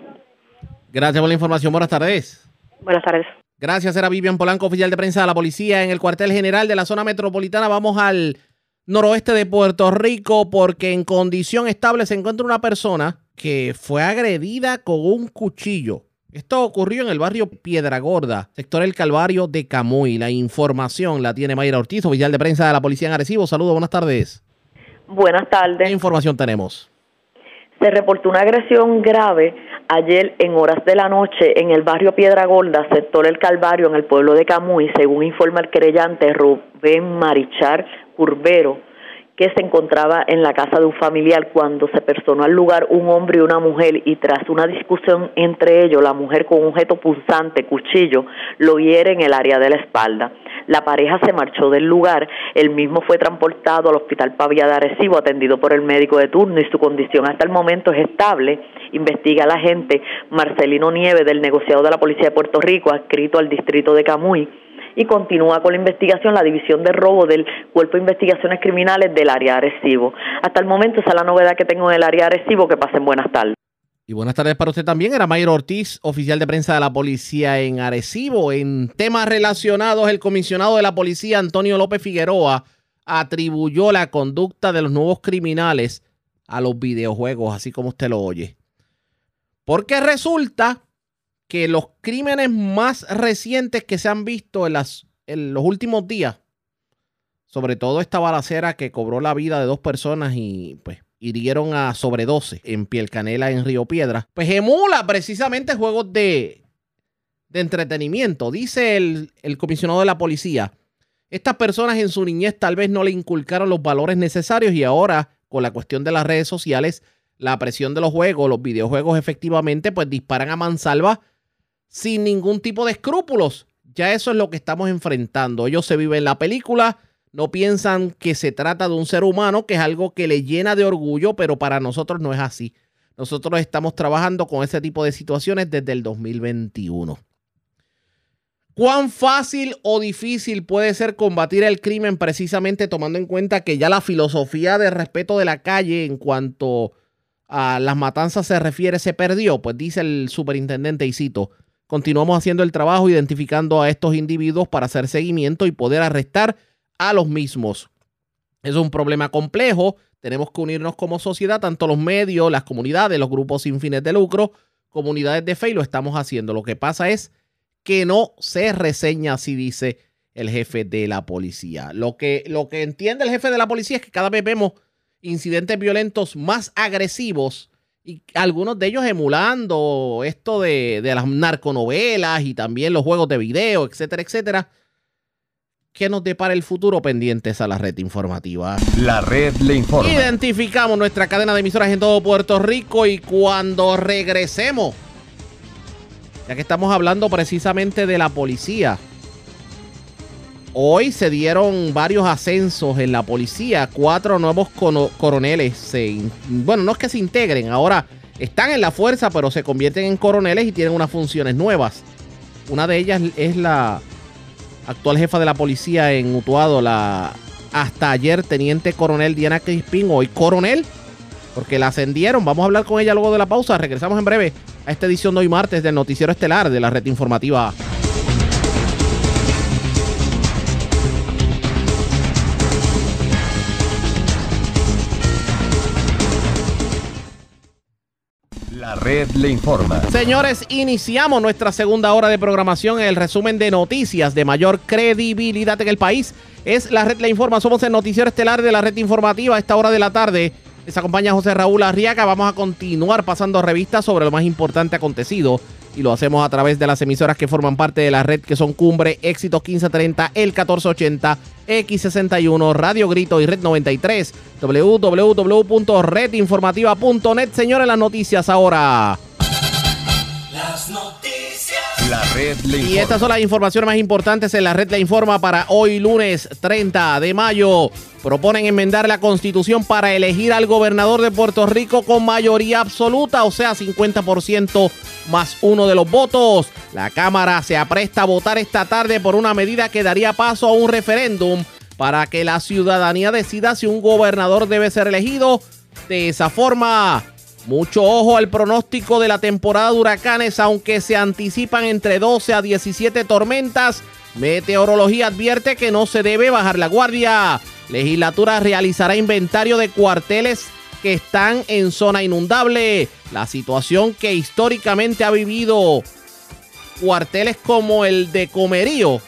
Gracias por la información. Buenas tardes. Buenas tardes. Gracias, era Vivian Polanco, oficial de prensa de la policía en el cuartel general de la zona metropolitana. Vamos al noroeste de Puerto Rico porque en condición estable se encuentra una persona que fue agredida con un cuchillo. Esto ocurrió en el barrio Piedra Gorda, sector El Calvario de Camuy. La información la tiene Mayra Ortiz, oficial de prensa de la policía en Arecibo. Saludos, buenas tardes. Buenas tardes. ¿Qué información tenemos? Se reportó una agresión grave ayer en horas de la noche en el barrio Piedra Gorda, sector El Calvario, en el pueblo de Camuy, según informa el querellante Rubén Marichar Curbero, que se encontraba en la casa de un familiar cuando se personó al lugar un hombre y una mujer y tras una discusión entre ellos, la mujer con un objeto punzante, cuchillo, lo hiere en el área de la espalda. La pareja se marchó del lugar, el mismo fue transportado al hospital Pavía de Arecibo, atendido por el médico de turno y su condición hasta el momento es estable. Investiga la agente Marcelino Nieve del negociado de la Policía de Puerto Rico, adscrito al distrito de Camuy y continúa con la investigación la división de robo del Cuerpo de Investigaciones Criminales del área de Arecibo. Hasta el momento esa es la novedad que tengo en el área de Arecibo. Que pasen buenas tardes. Y buenas tardes para usted también. Era Mayro Ortiz, oficial de prensa de la policía en Arecibo. En temas relacionados, el comisionado de la policía, Antonio López Figueroa, atribuyó la conducta de los nuevos criminales a los videojuegos, así como usted lo oye. Porque resulta que los crímenes más recientes que se han visto en, los últimos días, sobre todo esta balacera que cobró la vida de dos personas y pues hirieron a sobre 12 en Piel Canela en Río Piedra, pues emula precisamente juegos de, de entretenimiento. Dice el, el comisionado de la policía, estas personas en su niñez tal vez no le inculcaron los valores necesarios y ahora con la cuestión de las redes sociales, la presión de los juegos, los videojuegos efectivamente pues disparan a mansalva sin ningún tipo de escrúpulos. Ya eso es lo que estamos enfrentando. Ellos se viven la película, no piensan que se trata de un ser humano, que es algo que le llena de orgullo, pero para nosotros no es así. Nosotros estamos trabajando con ese tipo de situaciones desde el 2021. ¿Cuán fácil o difícil puede ser combatir el crimen precisamente tomando en cuenta que ya la filosofía de respeto de la calle en cuanto a las matanzas se refiere se perdió? Pues dice el superintendente y cito, continuamos haciendo el trabajo identificando a estos individuos para hacer seguimiento y poder arrestar a los mismos. Es un problema complejo, tenemos que unirnos como sociedad, tanto los medios, las comunidades, los grupos sin fines de lucro, comunidades de fe, y lo estamos haciendo. Lo que pasa es que no se reseña así, dice el jefe de la policía. Lo que, lo que entiende el jefe de la policía es que cada vez vemos incidentes violentos más agresivos y algunos de ellos emulando esto de, de, las narconovelas y también los juegos de video, etcétera, etcétera. ¿Qué nos depara el futuro pendientes a la red informativa? La red le informa. Identificamos nuestra cadena de emisoras en todo Puerto Rico y cuando regresemos, ya que estamos hablando precisamente de la policía, Hoy se dieron varios ascensos en la policía. Cuatro nuevos coroneles se, bueno, no es que se integren, ahora están en la fuerza, pero se convierten en coroneles y tienen unas funciones nuevas. Una de ellas es la actual jefa de la policía en Utuado, la hasta ayer teniente coronel Diana Crispín, hoy coronel, porque la ascendieron. Vamos a hablar con ella luego de la pausa. Regresamos en breve a esta edición de hoy martes del Noticiero Estelar de la Red Informativa. La red le informa. Señores, iniciamos nuestra segunda hora de programación. El resumen de noticias de mayor credibilidad en el país es la red le informa. Somos el noticiero estelar de la red informativa a esta hora de la tarde. Les acompaña José Raúl Arriaga. Vamos a continuar pasando revistas sobre lo más importante acontecido y lo hacemos a través de las emisoras que forman parte de la red que son Cumbre, Éxitos 1530, El 1480, X61, Radio Grito y Red 93, www.redinformativa.net. Señores, las noticias ahora. Las noticias. La red le Y estas son las informaciones más importantes en la red Le Informa para hoy lunes 30 de mayo. Proponen enmendar la constitución para elegir al gobernador de Puerto Rico con mayoría absoluta, o sea, 50% más uno de los votos. La Cámara se apresta a votar esta tarde por una medida que daría paso a un referéndum para que la ciudadanía decida si un gobernador debe ser elegido de esa forma. Mucho ojo al pronóstico de la temporada de huracanes, aunque se anticipan entre 12 a 17 tormentas. Meteorología advierte que no se debe bajar la guardia. Legislatura realizará inventario de cuarteles que están en zona inundable. La situación que históricamente ha vivido cuarteles como el de Comerío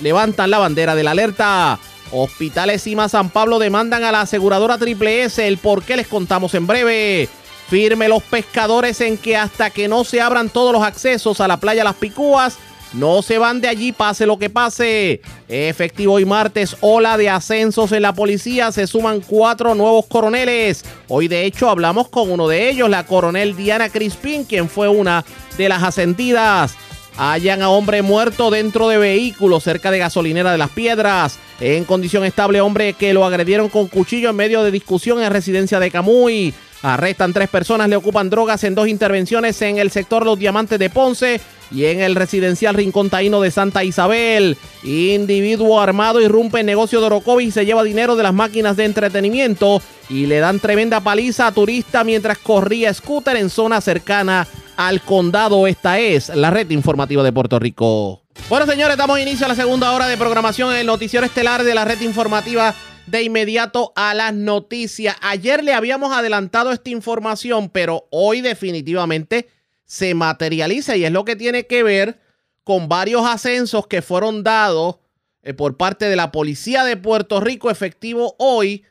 levantan la bandera de la alerta. Hospitales Cima San Pablo demandan a la aseguradora Triple S el por qué les contamos en breve. Firme los pescadores en que hasta que no se abran todos los accesos a la playa Las Picúas, no se van de allí pase lo que pase. Efectivo hoy martes, ola de ascensos en la policía, se suman cuatro nuevos coroneles. Hoy de hecho hablamos con uno de ellos, la coronel Diana Crispín, quien fue una de las ascendidas. Hallan a hombre muerto dentro de vehículo cerca de gasolinera de las piedras. En condición estable, hombre que lo agredieron con cuchillo en medio de discusión en residencia de Camuy. Arrestan tres personas, le ocupan drogas en dos intervenciones en el sector Los Diamantes de Ponce y en el residencial Rincón Taíno de Santa Isabel. Individuo armado irrumpe en negocio de Orocovis y se lleva dinero de las máquinas de entretenimiento y le dan tremenda paliza a turista mientras corría scooter en zona cercana al condado. Esta es la red informativa de Puerto Rico. Bueno, señores, damos inicio a la segunda hora de programación en el noticiero estelar de la red informativa de inmediato a las noticias. Ayer le habíamos adelantado esta información, pero hoy definitivamente se materializa y es lo que tiene que ver con varios ascensos que fueron dados eh, por parte de la Policía de Puerto Rico efectivo hoy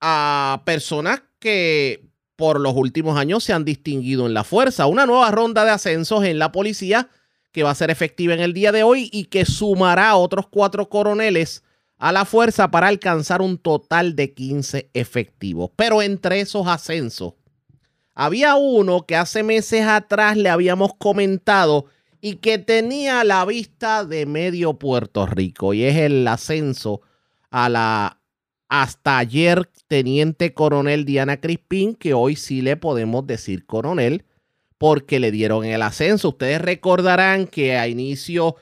a personas que por los últimos años se han distinguido en la fuerza. Una nueva ronda de ascensos en la policía que va a ser efectiva en el día de hoy y que sumará a otros cuatro coroneles a la fuerza para alcanzar un total de 15 efectivos. Pero entre esos ascensos, había uno que hace meses atrás le habíamos comentado y que tenía la vista de medio Puerto Rico y es el ascenso a la hasta ayer teniente coronel Diana Crispín, que hoy sí le podemos decir coronel porque le dieron el ascenso. Ustedes recordarán que a inicio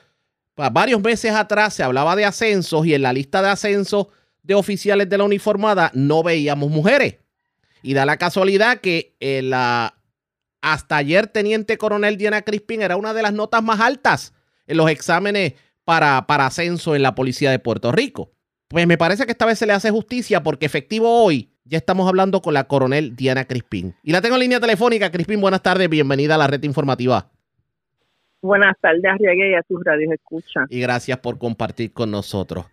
varios meses atrás se hablaba de ascensos y en la lista de ascensos de oficiales de la uniformada no veíamos mujeres. Y da la casualidad que eh, hasta ayer teniente coronel Diana Crispin era una de las notas más altas en los exámenes para, para ascenso en la policía de Puerto Rico. Pues me parece que esta vez se le hace justicia porque efectivo hoy ya estamos hablando con la coronel Diana Crispin. Y la tengo en línea telefónica. Crispin, buenas tardes, bienvenida a la red informativa. Buenas tardes, Arriague, y a tus radios escucha. Y gracias por compartir con nosotros.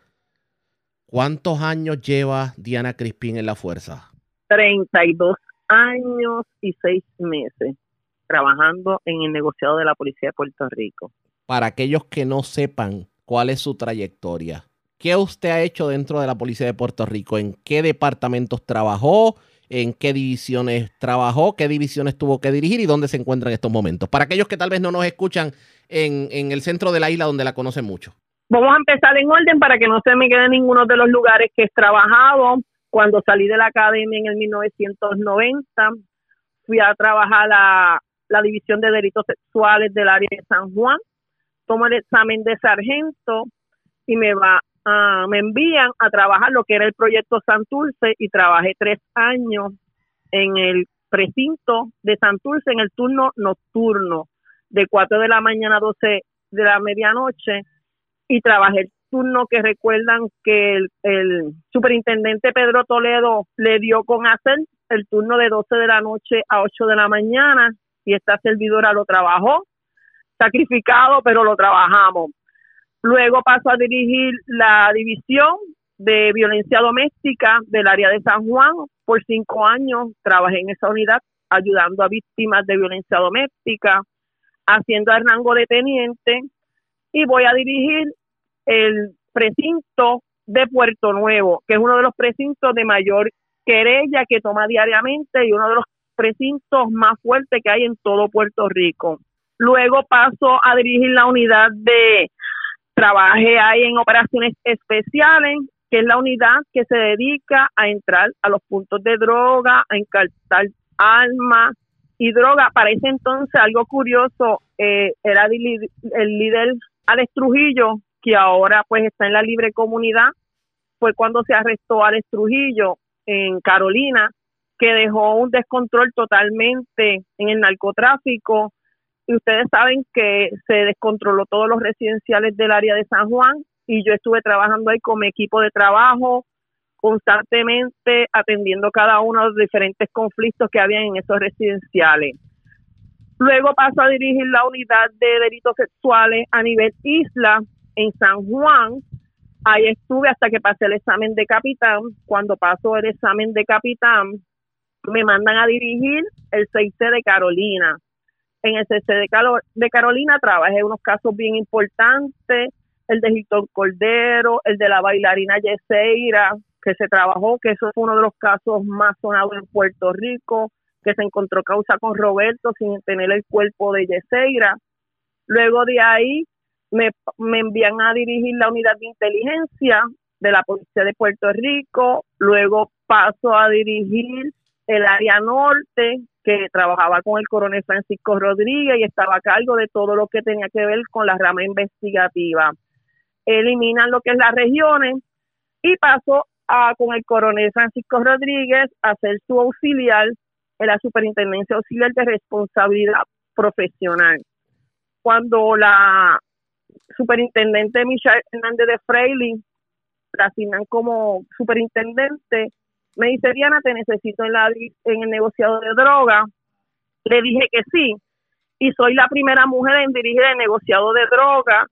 ¿Cuántos años lleva Diana Crispín en la fuerza? 32 años y 6 meses trabajando en el negociado de la Policía de Puerto Rico. Para aquellos que no sepan cuál es su trayectoria, ¿qué usted ha hecho dentro de la Policía de Puerto Rico? ¿En qué departamentos trabajó? ¿En qué divisiones trabajó? ¿Qué divisiones tuvo que dirigir? ¿Y dónde se encuentra en estos momentos? Para aquellos que tal vez no nos escuchan en, el centro de la isla donde la conocen mucho. Vamos a empezar en orden para que no se me quede ninguno de los lugares que he trabajado. Cuando salí de la academia en el 1990, fui a trabajar la División de Delitos Sexuales del área de San Juan. Tomo el examen de sargento y me va uh, me envían a trabajar lo que era el proyecto Santurce y trabajé tres años en el precinto de Santurce en el turno nocturno de 4 de la mañana a 12 de la medianoche y trabajé el turno que recuerdan que el, el, superintendente Pedro Toledo le dio con hacer el turno de 12 de la noche a 8 de la mañana y esta servidora lo trabajó, sacrificado, pero lo trabajamos. Luego pasó a dirigir la división de violencia doméstica del área de San Juan. Por cinco años trabajé en esa unidad ayudando a víctimas de violencia doméstica, haciendo el rango de teniente y voy a dirigir el precinto de Puerto Nuevo, que es uno de los precintos de mayor querella que toma diariamente y uno de los precintos más fuertes que hay en todo Puerto Rico. Luego paso a dirigir la unidad de trabajé ahí en operaciones especiales, que es la unidad que se dedica a entrar a los puntos de droga, a encartar armas y droga. Para ese entonces, algo curioso, eh, era el, líder Alex Trujillo, que ahora pues está en la libre comunidad, fue cuando se arrestó Alex Trujillo en Carolina, que dejó un descontrol totalmente en el narcotráfico. Y ustedes saben que se descontroló todos los residenciales del área de San Juan y yo estuve trabajando ahí con mi equipo de trabajo constantemente atendiendo cada uno de los diferentes conflictos que había en esos residenciales. Luego paso a dirigir la unidad de delitos sexuales a nivel isla en San Juan. Ahí estuve hasta que pasé el examen de capitán. Cuando paso el examen de capitán, me mandan a dirigir el 6C de Carolina. En el 6C de, de Carolina trabajé unos casos bien importantes, el de Hilton Cordero, el de la bailarina Yeseira, que se trabajó, que eso fue uno de los casos más sonados en Puerto Rico, que se encontró causa con Roberto sin tener el cuerpo de Yeseira. Luego de ahí me, me envían a dirigir la unidad de inteligencia de la Policía de Puerto Rico, luego paso a dirigir el área norte, que trabajaba con el coronel Francisco Rodríguez y estaba a cargo de todo lo que tenía que ver con la rama investigativa. Eliminan lo que es las regiones y paso a, con el coronel Francisco Rodríguez a ser su auxiliar en la Superintendencia Auxiliar de Responsabilidad Profesional. Cuando la superintendente Michelle Hernández de Freilly la asignan como superintendente, me dice, Diana, te necesito en, en el negociado de droga. Le dije que sí. Y soy la primera mujer en dirigir el negociado de droga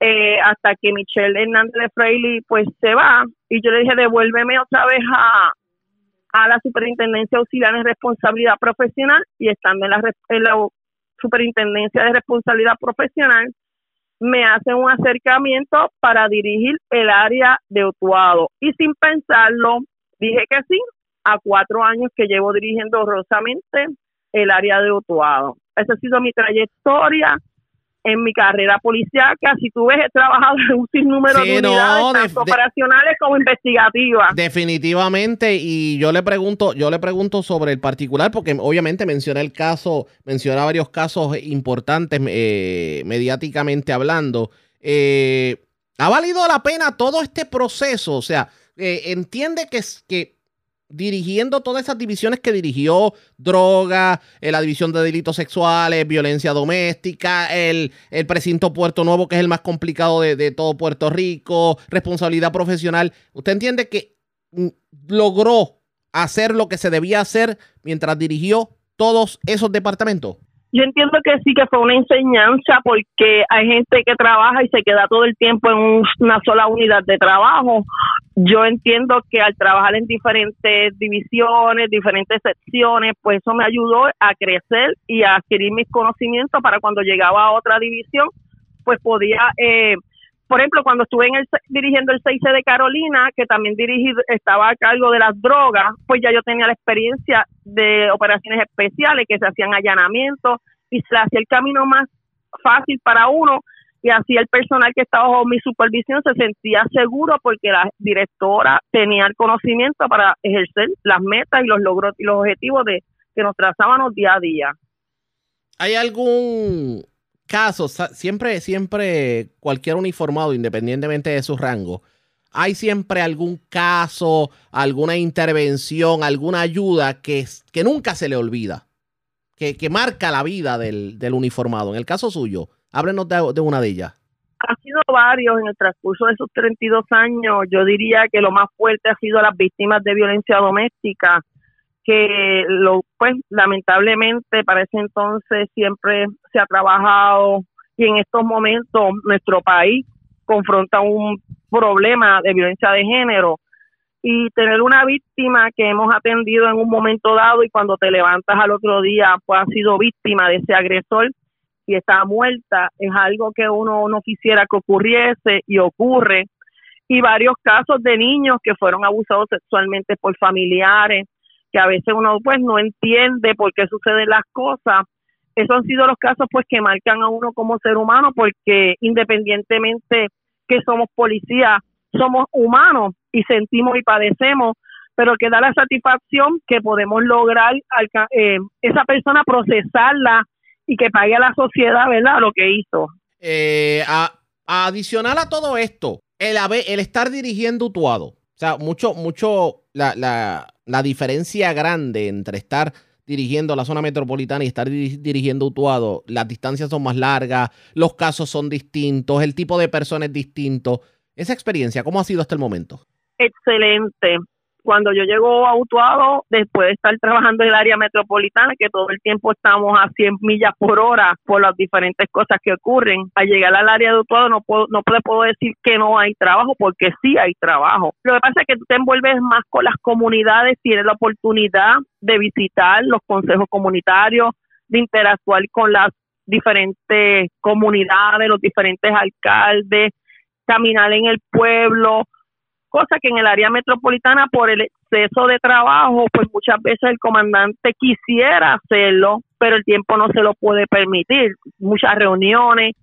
eh, hasta que Michelle Hernández de Freilly pues se va. Y yo le dije, devuélveme otra vez a, a la Superintendencia Auxiliar en Responsabilidad Profesional y estando en la, en la Superintendencia de Responsabilidad Profesional, me hacen un acercamiento para dirigir el área de Utuado. Y sin pensarlo, dije que sí, a cuatro años que llevo dirigiendo honrosamente el área de Utuado. Esa ha sido mi trayectoria en mi carrera policiaca. Si tú ves, he trabajado en un sinnúmero de unidades, tanto operacionales como investigativas. Definitivamente, y yo le pregunto, yo le pregunto sobre el particular, porque obviamente mencioné el caso, menciona varios casos importantes eh, mediáticamente hablando. Eh, ¿Ha valido la pena todo este proceso? O sea, eh, entiende que, que dirigiendo todas esas divisiones que dirigió, droga, eh, la división de delitos sexuales, violencia doméstica, el, el precinto Puerto Nuevo, que es el más complicado de, de todo Puerto Rico, responsabilidad profesional. ¿Usted entiende que mm, logró hacer lo que se debía hacer mientras dirigió todos esos departamentos? Yo entiendo que sí que fue una enseñanza porque hay gente que trabaja y se queda todo el tiempo en una sola unidad de trabajo. Yo entiendo que al trabajar en diferentes divisiones, diferentes secciones, pues eso me ayudó a crecer y a adquirir mis conocimientos para cuando llegaba a otra división, pues podía eh, por ejemplo, cuando estuve en el, dirigiendo el 6C de Carolina, que también dirigí, estaba a cargo de las drogas, pues ya yo tenía la experiencia de operaciones especiales, que se hacían allanamientos y se hacía el camino más fácil para uno y así el personal que estaba bajo mi supervisión se sentía seguro porque la directora tenía el conocimiento para ejercer las metas y los logros y los objetivos de que nos trazábamos día a día. ¿Hay algún casos, siempre, siempre cualquier uniformado, independientemente de su rango, hay siempre algún caso, alguna intervención, alguna ayuda que, que nunca se le olvida, que, que marca la vida del, del, uniformado. En el caso suyo, háblenos de, de una de ellas. Ha sido varios en el transcurso de esos 32 años. Yo diría que lo más fuerte ha sido las víctimas de violencia doméstica que lo pues lamentablemente para ese entonces siempre se ha trabajado y en estos momentos nuestro país confronta un problema de violencia de género y tener una víctima que hemos atendido en un momento dado y cuando te levantas al otro día pues ha sido víctima de ese agresor y está muerta es algo que uno no quisiera que ocurriese y ocurre. Y varios casos de niños que fueron abusados sexualmente por familiares que a veces uno pues no entiende por qué suceden las cosas. Esos han sido los casos pues que marcan a uno como ser humano porque independientemente que somos policías, somos humanos y sentimos y padecemos, pero que da la satisfacción que podemos lograr eh, esa persona procesarla y que pague a la sociedad, ¿verdad? Lo que hizo. Eh, adicional a todo esto, el, el estar dirigiendo Utuado, o sea, mucho, mucho, la, la, la diferencia grande entre estar dirigiendo la zona metropolitana y estar dirigiendo Utuado, las distancias son más largas, los casos son distintos, el tipo de personas es distinto. Esa experiencia, ¿cómo ha sido hasta el momento? Excelente cuando yo llego a Utuado, después de estar trabajando en el área metropolitana, que todo el tiempo estamos a 100 millas por hora por las diferentes cosas que ocurren, al llegar al área de Utuado no puedo, no puedo decir que no hay trabajo, porque sí hay trabajo. Lo que pasa es que tú te envuelves más con las comunidades, tienes la oportunidad de visitar los consejos comunitarios, de interactuar con las diferentes comunidades, los diferentes alcaldes, caminar en el pueblo, cosa que en el área metropolitana por el exceso de trabajo, pues muchas veces el comandante quisiera hacerlo, pero el tiempo no se lo puede permitir, muchas reuniones.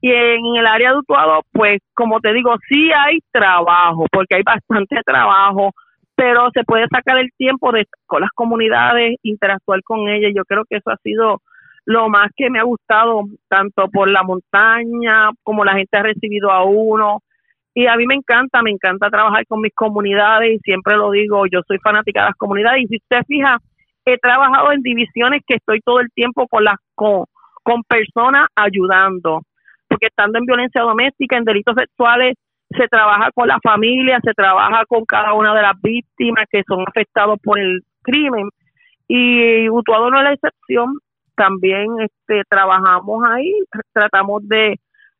Y en el área de Utuado, pues como te digo, sí hay trabajo, porque hay bastante <laughs> trabajo, pero se puede sacar el tiempo de con las comunidades, interactuar con ellas. Yo creo que eso ha sido lo más que me ha gustado, tanto por la montaña, como la gente ha recibido a uno, y a mí me encanta, me encanta trabajar con mis comunidades y siempre lo digo, yo soy fanática de las comunidades. Y si usted fija, he trabajado en divisiones que estoy todo el tiempo con las con, personas ayudando, porque estando en violencia doméstica, en delitos sexuales, se trabaja con la familia, se trabaja con cada una de las víctimas que son afectados por el crimen. Y Utuado no es la excepción, también este trabajamos ahí, tratamos de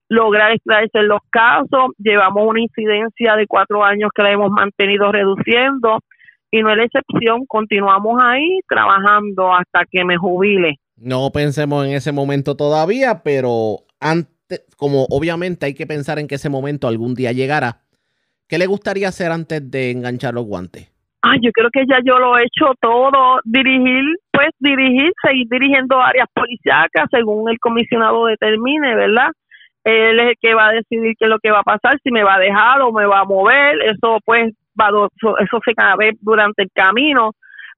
lograr esclarecer los casos. Llevamos una incidencia de cuatro años que la hemos mantenido reduciendo y no es la excepción. Continuamos ahí trabajando hasta que me jubile. No pensemos en ese momento todavía, pero antes, como obviamente hay que pensar en que ese momento algún día llegará, ¿qué le gustaría hacer antes de enganchar los guantes? Ah, yo creo que ya yo lo he hecho todo, dirigir, pues dirigir, seguir dirigiendo áreas policíacas según el comisionado determine, ¿verdad? Él es el que va a decidir qué es lo que va a pasar, si me va a dejar o me va a mover, eso pues va, eso se cabe durante el camino,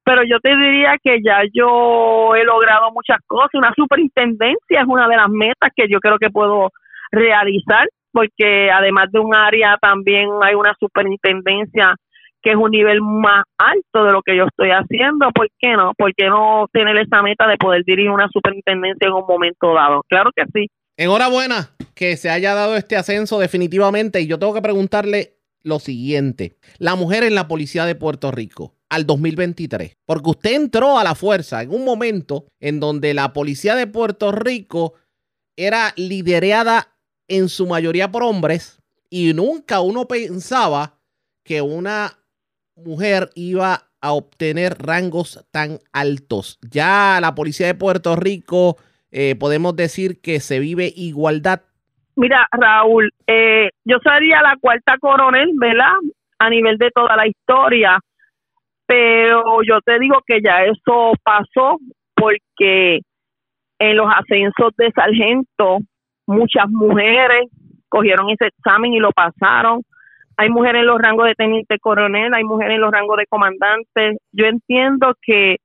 pero yo te diría que ya yo he logrado muchas cosas, una superintendencia es una de las metas que yo creo que puedo realizar, porque además de un área también hay una superintendencia que es un nivel más alto de lo que yo estoy haciendo, ¿por qué no? ¿Por qué no tener esa meta de poder dirigir una superintendencia en un momento dado? Claro que sí. Enhorabuena que se haya dado este ascenso definitivamente. Y yo tengo que preguntarle lo siguiente. La mujer en la policía de Puerto Rico al 2023. Porque usted entró a la fuerza en un momento en donde la policía de Puerto Rico era liderada en su mayoría por hombres y nunca uno pensaba que una mujer iba a obtener rangos tan altos. Ya la policía de Puerto Rico eh, podemos decir que se vive igualdad? Mira, Raúl, eh, yo sería la cuarta coronel, ¿verdad? A nivel de toda la historia, pero yo te digo que ya eso pasó porque en los ascensos de sargento muchas mujeres cogieron ese examen y lo pasaron. Hay mujeres en los rangos de teniente coronel, hay mujeres en los rangos de comandante. Yo entiendo que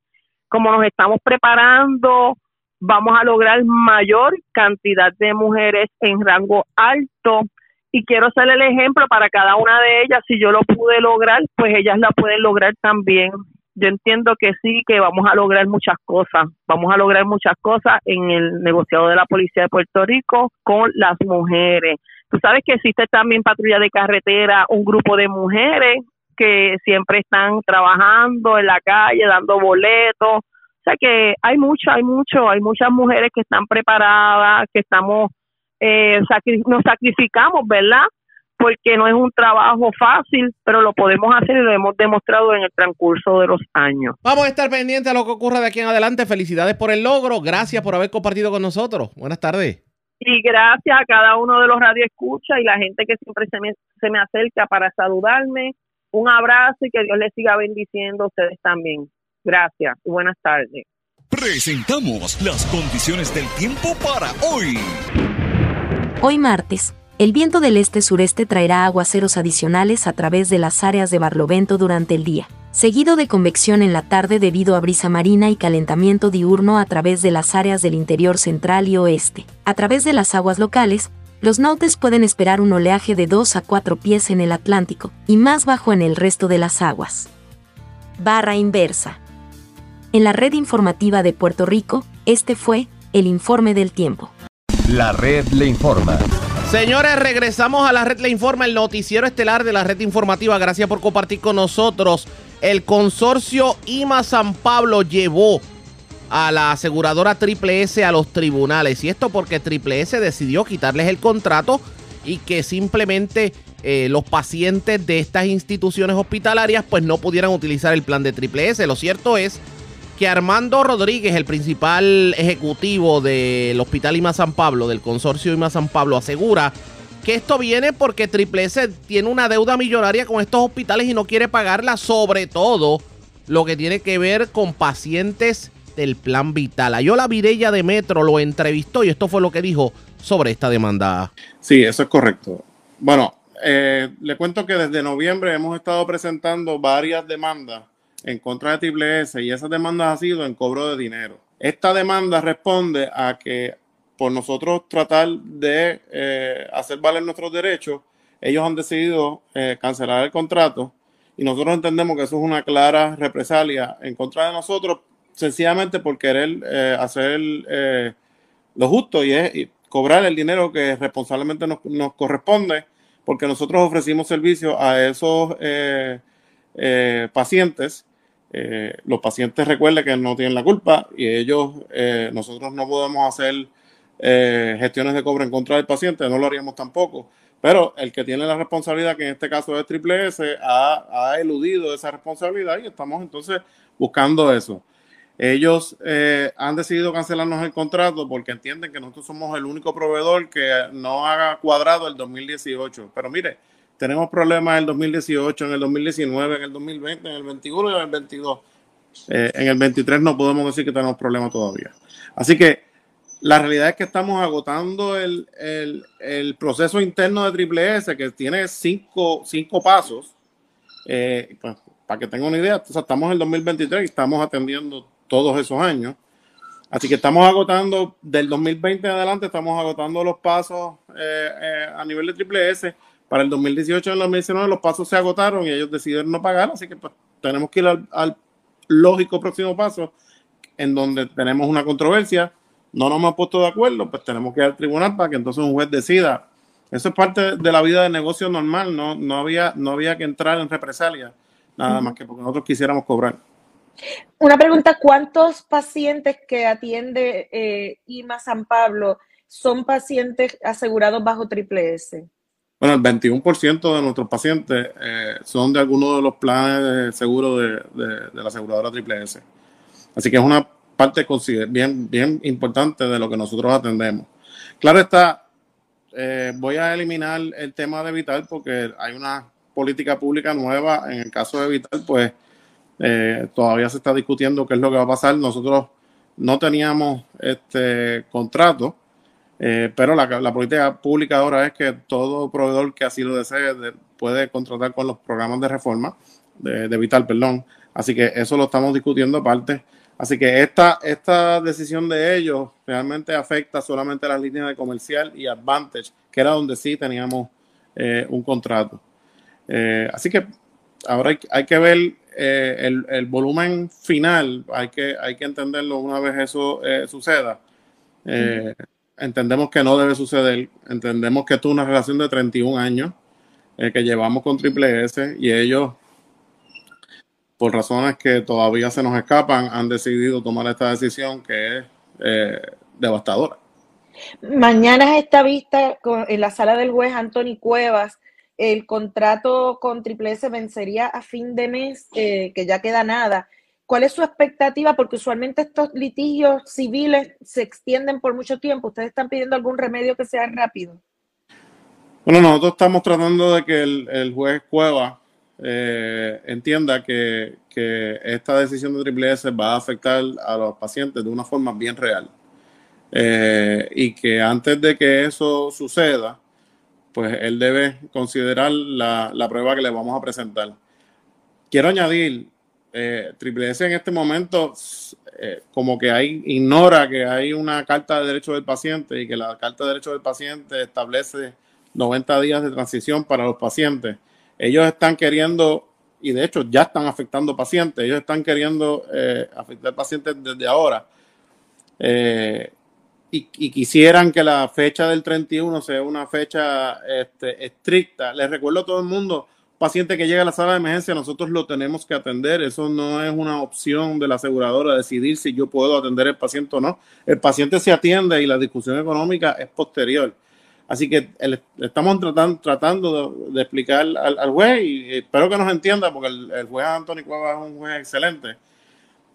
como nos estamos preparando vamos a lograr mayor cantidad de mujeres en rango alto y quiero ser el ejemplo para cada una de ellas. Si yo lo pude lograr, pues ellas la pueden lograr también. Yo entiendo que sí, que vamos a lograr muchas cosas. Vamos a lograr muchas cosas en el negociado de la Policía de Puerto Rico con las mujeres. Tú sabes que existe también patrulla de carretera, un grupo de mujeres que siempre están trabajando en la calle, dando boletos, o sea que hay mucho, hay mucho, hay muchas mujeres que están preparadas, que estamos, eh, nos sacrificamos, ¿verdad? Porque no es un trabajo fácil, pero lo podemos hacer y lo hemos demostrado en el transcurso de los años. Vamos a estar pendientes a lo que ocurra de aquí en adelante. Felicidades por el logro. Gracias por haber compartido con nosotros. Buenas tardes. Y gracias a cada uno de los radioescuchas y la gente que siempre se me, se me acerca para saludarme. Un abrazo y que Dios les siga bendiciendo a ustedes también. Gracias y buenas tardes. Presentamos las condiciones del tiempo para hoy. Hoy martes, el viento del este-sureste traerá aguaceros adicionales a través de las áreas de Barlovento durante el día, seguido de convección en la tarde debido a brisa marina y calentamiento diurno a través de las áreas del interior central y oeste. A través de las aguas locales, los nautes pueden esperar un oleaje de 2 a 4 pies en el Atlántico y más bajo en el resto de las aguas. Barra inversa. En la red informativa de Puerto Rico, este fue el informe del tiempo. La red le informa. Señores, regresamos a la red Le Informa, el noticiero estelar de la red informativa. Gracias por compartir con nosotros. El consorcio IMA San Pablo llevó a la aseguradora Triple S a los tribunales. Y esto porque Triple S decidió quitarles el contrato y que simplemente eh, los pacientes de estas instituciones hospitalarias pues no pudieran utilizar el plan de Triple S. Lo cierto es que Armando Rodríguez, el principal ejecutivo del Hospital IMA San Pablo, del consorcio IMA San Pablo, asegura que esto viene porque Triple S tiene una deuda millonaria con estos hospitales y no quiere pagarla, sobre todo lo que tiene que ver con pacientes del plan vital. Ayola Virella de Metro lo entrevistó y esto fue lo que dijo sobre esta demanda. Sí, eso es correcto. Bueno, eh, le cuento que desde noviembre hemos estado presentando varias demandas en contra de Triple S y esas demandas han sido en cobro de dinero. Esta demanda responde a que por nosotros tratar de eh, hacer valer nuestros derechos, ellos han decidido eh, cancelar el contrato y nosotros entendemos que eso es una clara represalia en contra de nosotros, sencillamente por querer eh, hacer lo justo y, cobrar el dinero que responsablemente nos, nos, corresponde, porque nosotros ofrecimos servicio a esos pacientes eh, los pacientes recuerden que no tienen la culpa y ellos, eh, nosotros no podemos hacer eh, gestiones de cobro en contra del paciente, no lo haríamos tampoco. Pero el que tiene la responsabilidad, que en este caso es Triple S, ha, ha eludido esa responsabilidad y estamos entonces buscando eso. Ellos han decidido cancelarnos el contrato porque entienden que nosotros somos el único proveedor que no haga cuadrado el 2018. Pero mire, tenemos problemas en el 2018, en el 2019, en el 2020, en el 21 y en el 22. Eh, en el 23 no podemos decir que tenemos problemas todavía. Así que la realidad es que estamos agotando el, proceso interno de Triple S, que tiene cinco, cinco pasos. Eh, pues, para que tengan una idea, estamos en el 2023 y estamos atendiendo todos esos años. Así que estamos agotando, del 2020 en adelante, estamos agotando los pasos eh, a nivel de Triple S para el 2018 y el 2019 los pasos se agotaron y ellos decidieron no pagar, así que pues, tenemos que ir al, lógico próximo paso en donde tenemos una controversia, no nos hemos puesto de acuerdo, pues tenemos que ir al tribunal para que entonces un juez decida. Eso es parte de la vida de negocio normal, no, no, había, no había que entrar en represalia, nada más que porque nosotros quisiéramos cobrar. Una pregunta, ¿cuántos pacientes que atiende eh, IMA San Pablo son pacientes asegurados bajo triple S? Bueno, el 21% de nuestros pacientes eh, son de alguno de los planes de seguro de, la aseguradora Triple S. Así que es una parte bien, bien importante de lo que nosotros atendemos. Claro está, eh, voy a eliminar el tema de Vital porque hay una política pública nueva. En el caso de Vital, pues eh, todavía se está discutiendo qué es lo que va a pasar. Nosotros no teníamos este contrato eh, pero la, política pública ahora es que todo proveedor que así lo desee puede contratar con los programas de reforma, de, Vital, perdón. Así que eso lo estamos discutiendo aparte. Así que esta, esta decisión de ellos realmente afecta solamente las líneas de comercial y Advantage, que era donde sí teníamos eh, un contrato. Eh, así que ahora hay, que ver el, volumen final, hay que, hay que entenderlo una vez eso suceda entendemos que no debe suceder. Entendemos que esto es una relación de 31 años eh, que llevamos con Triple S y ellos, por razones que todavía se nos escapan, han decidido tomar esta decisión que es eh, devastadora. Mañana esta vista en la sala del juez Anthony Cuevas. El contrato con Triple S vencería a fin de mes, eh, que ya queda nada. ¿Cuál es su expectativa? Porque usualmente estos litigios civiles se extienden por mucho tiempo. ¿Ustedes están pidiendo algún remedio que sea rápido? Bueno, nosotros estamos tratando de que el, juez Cueva eh, entienda que, esta decisión de Triple S va a afectar a los pacientes de una forma bien real. Eh, y que antes de que eso suceda, pues él debe considerar la, la prueba que le vamos a presentar. Quiero añadir, eh, Triple S en este momento eh, como que hay, ignora que hay una carta de derecho del paciente y que la carta de derecho del paciente establece 90 días de transición para los pacientes. Ellos están queriendo, y de hecho ya están afectando pacientes, ellos están queriendo eh, afectar pacientes desde ahora. Y, y, quisieran que la fecha del 31 sea una fecha este, estricta. Les recuerdo a todo el mundo, paciente que llega a la sala de emergencia, nosotros lo tenemos que atender. Eso no es una opción de la aseguradora decidir si yo puedo atender al paciente o no. El paciente se atiende y la discusión económica es posterior. Así que estamos tratando, tratando de, explicar al, juez y espero que nos entienda, porque el, juez Antonio Cueva es un juez excelente,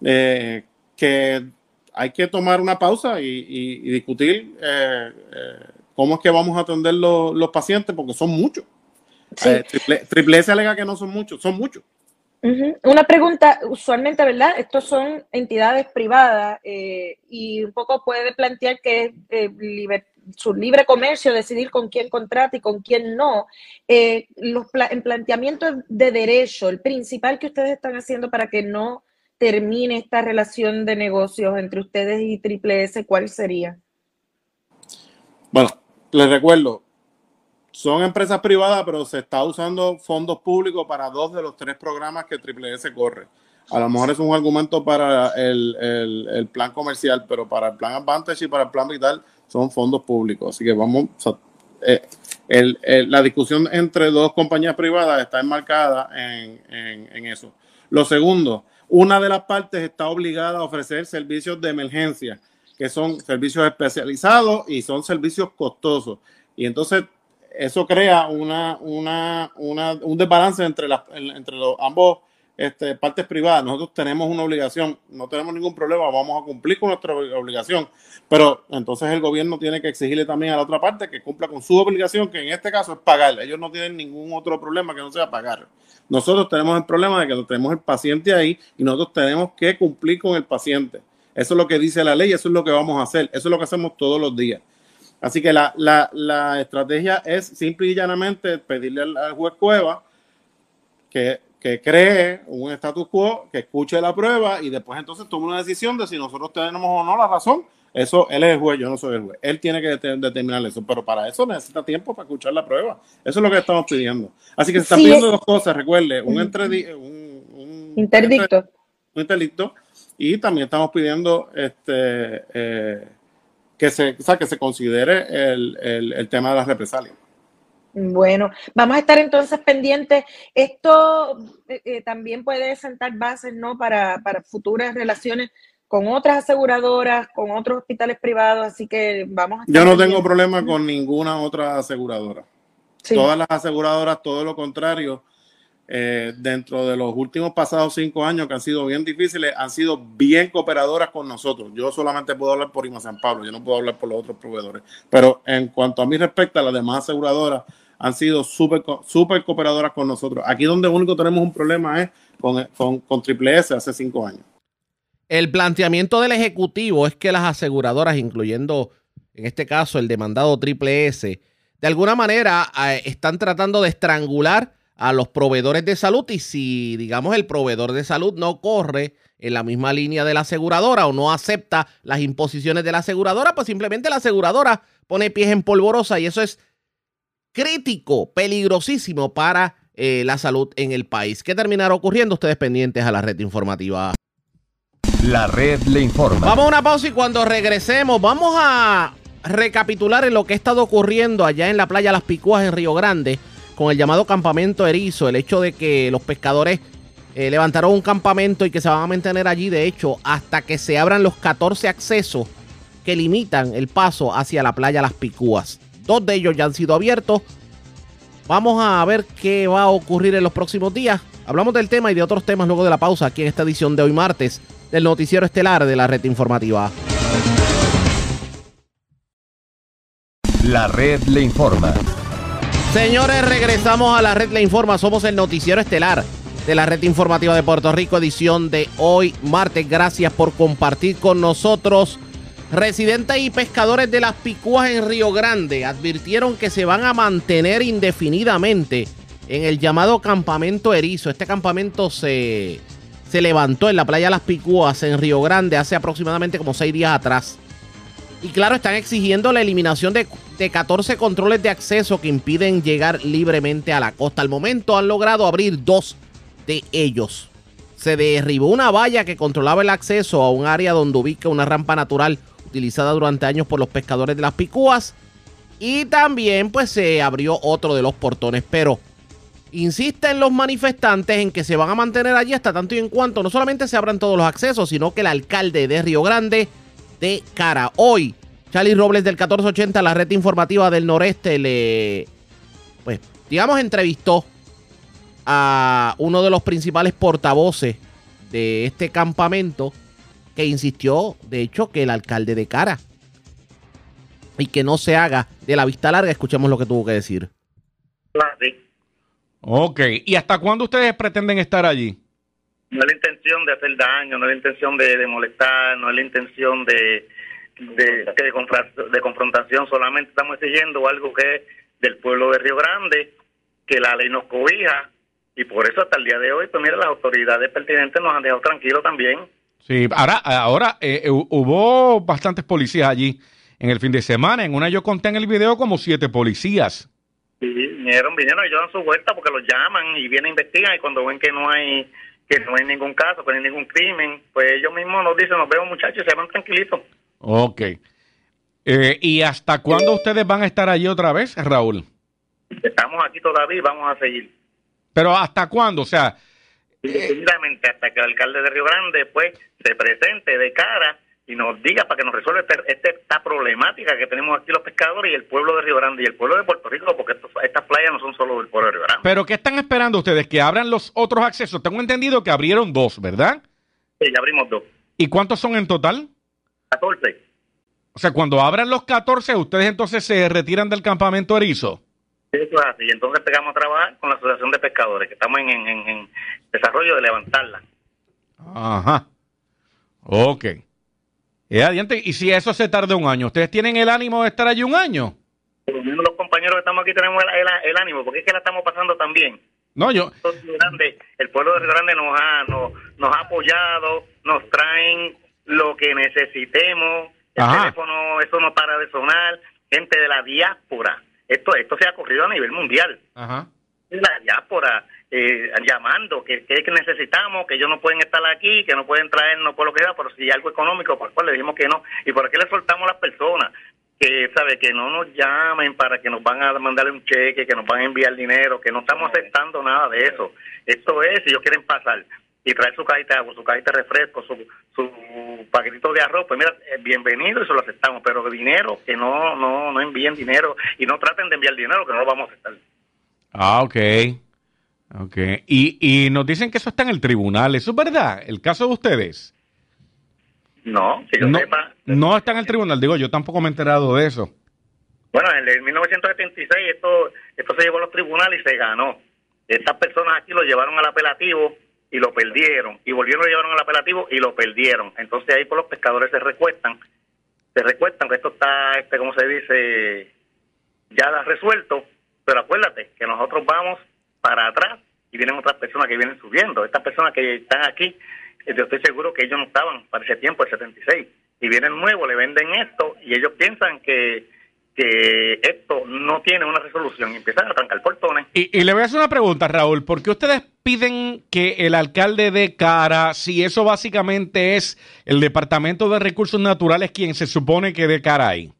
eh, que hay que tomar una pausa y, discutir eh, eh, cómo es que vamos a atender los pacientes, porque son muchos. Sí. Eh, triple, triple, S alega que no son muchos, son muchos. Uh -huh. Una pregunta, usualmente, ¿verdad? Estos son entidades privadas eh, y un poco puede plantear que es eh, liber, su libre comercio decidir con quién contrata y con quién no. Los en planteamientos de derecho, el principal que ustedes están haciendo para que no termine esta relación de negocios entre ustedes y Triple S, ¿cuál sería? Bueno, les recuerdo, son empresas privadas, pero se está usando fondos públicos para dos de los tres programas que Triple S corre. A lo mejor es un argumento para el, el, plan comercial, pero para el plan Advantage y para el plan Vital son fondos públicos. Así que vamos, eh, la discusión entre dos compañías privadas está enmarcada en, en, en eso. Lo segundo, una de las partes está obligada a ofrecer servicios de emergencia, que son servicios especializados y son servicios costosos. Y entonces eso crea una, una, una, un desbalance entre, las, entre los, ambos este, partes privadas. Nosotros tenemos una obligación, no tenemos ningún problema, vamos a cumplir con nuestra obligación, pero entonces el gobierno tiene que exigirle también a la otra parte que cumpla con su obligación, que en este caso es pagar. Ellos no tienen ningún otro problema que no sea pagar. Nosotros tenemos el problema de que tenemos el paciente ahí y nosotros tenemos que cumplir con el paciente. Eso es lo que dice la ley, eso es lo que vamos a hacer, eso es lo que hacemos todos los días. Así que la, la, la, estrategia es simple y llanamente pedirle al, al juez Cueva que, que, cree un status quo, que escuche la prueba y después entonces tome una decisión de si nosotros tenemos o no la razón. Eso, él es el juez, yo no soy el juez. Él tiene que determinar eso, pero para eso necesita tiempo para escuchar la prueba. Eso es lo que estamos pidiendo. Así que se están sí, pidiendo dos cosas, recuerde, un, entre, un, un interdicto. Un interdicto. Y también estamos pidiendo este eh, que se, o sea, que se considere el, el, el, tema de las represalias. Bueno, vamos a estar entonces pendientes. Esto eh, eh, también puede sentar bases ¿no? para, para futuras relaciones con otras aseguradoras, con otros hospitales privados, así que vamos a Yo no tengo problema con ninguna otra aseguradora. Sí. Todas las aseguradoras, todo lo contrario, eh, dentro de los últimos pasados cinco años que han sido bien difíciles, han sido bien cooperadoras con nosotros. Yo solamente puedo hablar por IMA San Pablo, yo no puedo hablar por los otros proveedores. Pero en cuanto a mí respecta, las demás aseguradoras han sido súper super cooperadoras con nosotros. Aquí donde único tenemos un problema es con, con, Triple S hace cinco años. El planteamiento del Ejecutivo es que las aseguradoras, incluyendo en este caso el demandado Triple S, de alguna manera eh, están tratando de estrangular a los proveedores de salud y si, digamos, el proveedor de salud no corre en la misma línea de la aseguradora o no acepta las imposiciones de la aseguradora, pues simplemente la aseguradora pone pies en polvorosa y eso es crítico, peligrosísimo para eh, la salud en el país. ¿Qué terminará ocurriendo? Ustedes pendientes a la red informativa. La red le informa. Vamos a una pausa y cuando regresemos vamos a recapitular en lo que ha estado ocurriendo allá en la playa Las Picuas en Río Grande con el llamado campamento erizo, el hecho de que los pescadores eh, levantaron un campamento y que se van a mantener allí, de hecho, hasta que se abran los 14 accesos que limitan el paso hacia la playa Las Picúas. Dos de ellos ya han sido abiertos. Vamos a ver qué va a ocurrir en los próximos días. Hablamos del tema y de otros temas luego de la pausa aquí en esta edición de hoy martes del noticiero estelar de la red informativa. La red le informa. Señores, regresamos a la red Le Informa. Somos el noticiero estelar de la red informativa de Puerto Rico, edición de hoy, martes. Gracias por compartir con nosotros. Residentes y pescadores de las Picúas en Río Grande advirtieron que se van a mantener indefinidamente en el llamado campamento erizo. Este campamento se, se levantó en la playa Las Picúas en Río Grande hace aproximadamente como seis días atrás. Y claro, están exigiendo la eliminación de, de 14 controles de acceso que impiden llegar libremente a la costa. Al momento han logrado abrir dos de ellos. Se derribó una valla que controlaba el acceso a un área donde ubica una rampa natural utilizada durante años por los pescadores de las picúas. Y también pues se abrió otro de los portones. Pero insisten los manifestantes en que se van a mantener allí hasta tanto y en cuanto no solamente se abran todos los accesos, sino que el alcalde de Río Grande de cara. Hoy, Charlie Robles del 1480, la red informativa del noreste, le, pues, digamos, entrevistó a uno de los principales portavoces de este campamento que insistió, de hecho, que el alcalde de cara y que no se haga de la vista larga. Escuchemos lo que tuvo que decir. Ok, ¿y hasta cuándo ustedes pretenden estar allí? No es la intención de hacer daño, no es la intención de, de molestar, no es la intención de, de, de, confrontación, solamente estamos exigiendo algo que es del pueblo de Río Grande, que la ley nos cobija, y por eso hasta el día de hoy, pues mira, las autoridades pertinentes nos han dejado tranquilos también. Sí, ahora, ahora eh, hu- hubo bastantes policías allí en el fin de semana. En una yo conté en el video como siete policías. Y vinieron, vinieron, ellos dan su vuelta porque los llaman y vienen, investigan, y cuando ven que no hay que no hay ningún caso, que no hay ningún crimen, pues ellos mismos nos dicen, nos vemos muchachos, y se van tranquilitos. Ok. Eh, ¿Y hasta cuándo ustedes van a estar allí otra vez, Raúl? Estamos aquí todavía y vamos a seguir. Pero ¿hasta cuándo? O sea, Indefinidamente hasta que el alcalde de Río Grande pues se presente de cara y nos diga para que nos resuelva este- este- esta problemática que tenemos aquí los pescadores y el pueblo de Río Grande y el pueblo de Puerto Rico, porque estos- estas playas no son solo del pueblo de Río Grande. ¿pero qué están esperando ustedes? ¿Que abran los otros accesos? Tengo entendido que abrieron dos, ¿verdad? Sí, ya abrimos dos. ¿Y cuántos son en total? 14. O sea, cuando abran los 14, ustedes entonces se retiran del campamento erizo. Eso es así. Y entonces empezamos a trabajar con la Asociación de Pescadores, que estamos en, en- en- desarrollo de levantarla. Ajá. Ok. Eh, adiante. Y si eso se tarda un año, ¿ustedes tienen el ánimo de estar allí un año? Por lo menos los compañeros que estamos aquí tenemos el, el- el ánimo, porque es que la estamos pasando también. No, yo. El pueblo de Río Grande nos ha, nos, nos ha apoyado, nos traen lo que necesitemos, el Ajá. teléfono, eso no para de sonar, gente de la diáspora. Esto, esto se ha ocurrido a nivel mundial. Ajá. La diáspora eh, llamando que, que, necesitamos, que ellos no pueden estar aquí, que no pueden traernos por lo que sea, pero si hay algo económico, por cual le dijimos que no. ¿Y por qué le soltamos a las personas? Que, sabe Que no nos llamen para que nos van a mandarle un cheque, que nos van a enviar dinero, que no estamos aceptando nada de eso. Esto es, si ellos quieren pasar y traer su cajita de agua, su cajita de refresco, su, su paquetito de arroz, pues mira, eh, bienvenido y se lo aceptamos, pero dinero, que no, no, no envíen dinero y no traten de enviar dinero, que no lo vamos a aceptar. Ah, ok. Ok. Y, y nos dicen que eso está en el tribunal. ¿Eso es verdad? ¿El caso de ustedes? No, que yo no, sepa, no está en el tribunal. Digo, yo tampoco me he enterado de eso. Bueno, en el 1976 esto, esto se llevó a los tribunales y se ganó. Estas personas aquí lo llevaron al apelativo y lo perdieron. Y volvieron y llevaron al apelativo y lo perdieron. Entonces ahí por los pescadores se recuestan. Se recuestan que esto está, este ¿cómo se dice? Ya resuelto. Pero acuérdate que nosotros vamos para atrás y vienen otras personas que vienen subiendo. Estas personas que están aquí, eh, yo estoy seguro que ellos no estaban para ese tiempo, el 76. Y vienen nuevos, le venden esto y ellos piensan que que esto no tiene una resolución y empiezan a trancar portones. Y, y le voy a hacer una pregunta, Raúl. ¿Por qué ustedes piden que el alcalde dé cara si eso básicamente es el Departamento de Recursos Naturales quien se supone que dé cara ahí?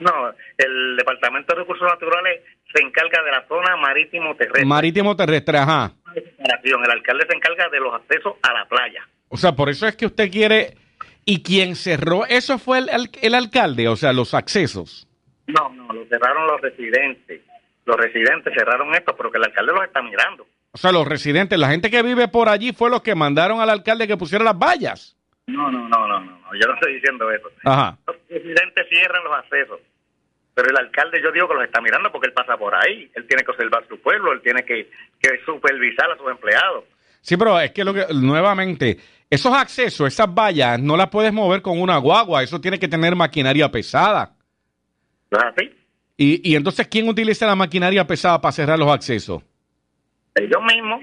No, el Departamento de Recursos Naturales se encarga de la zona marítimo terrestre. Marítimo terrestre, ajá. El alcalde se encarga de los accesos a la playa. O sea, por eso es que usted quiere... ¿Y quien cerró eso fue el, el- el alcalde? O sea, los accesos. No, no, lo cerraron los residentes. Los residentes cerraron esto, pero que el alcalde los está mirando. O sea, los residentes, la gente que vive por allí fue los que mandaron al alcalde que pusiera las vallas. No, no, no, no, no, yo no estoy diciendo eso. Ajá. Los residentes cierran los accesos, Pero el alcalde yo digo que los está mirando porque él pasa por ahí, él tiene que observar su pueblo, él tiene que, que supervisar a sus empleados. Sí, pero es que, lo que nuevamente, esos accesos, esas vallas, no las puedes mover con una guagua, eso tiene que tener maquinaria pesada. ¿No es así? Y, y entonces, ¿quién utiliza la maquinaria pesada para cerrar los accesos? Ellos mismos,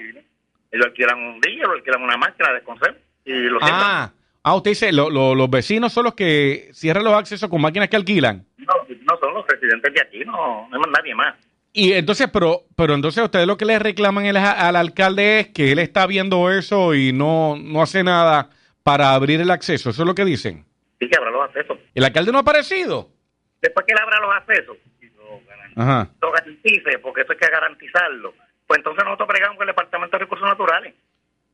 ellos alquilan un día, lo alquilan una máquina de conserva y lo. Ah, ah, usted dice, lo- lo- los vecinos son los que cierran los accesos con máquinas que alquilan. No, no son los residentes de aquí, no, no hay nadie más. Y entonces, pero, pero entonces ustedes lo que le reclaman el- al alcalde es que él está viendo eso y no, no hace nada para abrir el acceso. Eso es lo que dicen. Sí que habrá los accesos. El alcalde no ha aparecido. Después que él abra los accesos, Ajá. lo garantice, porque eso hay que garantizarlo. Pues entonces nosotros bregamos con el Departamento de Recursos Naturales.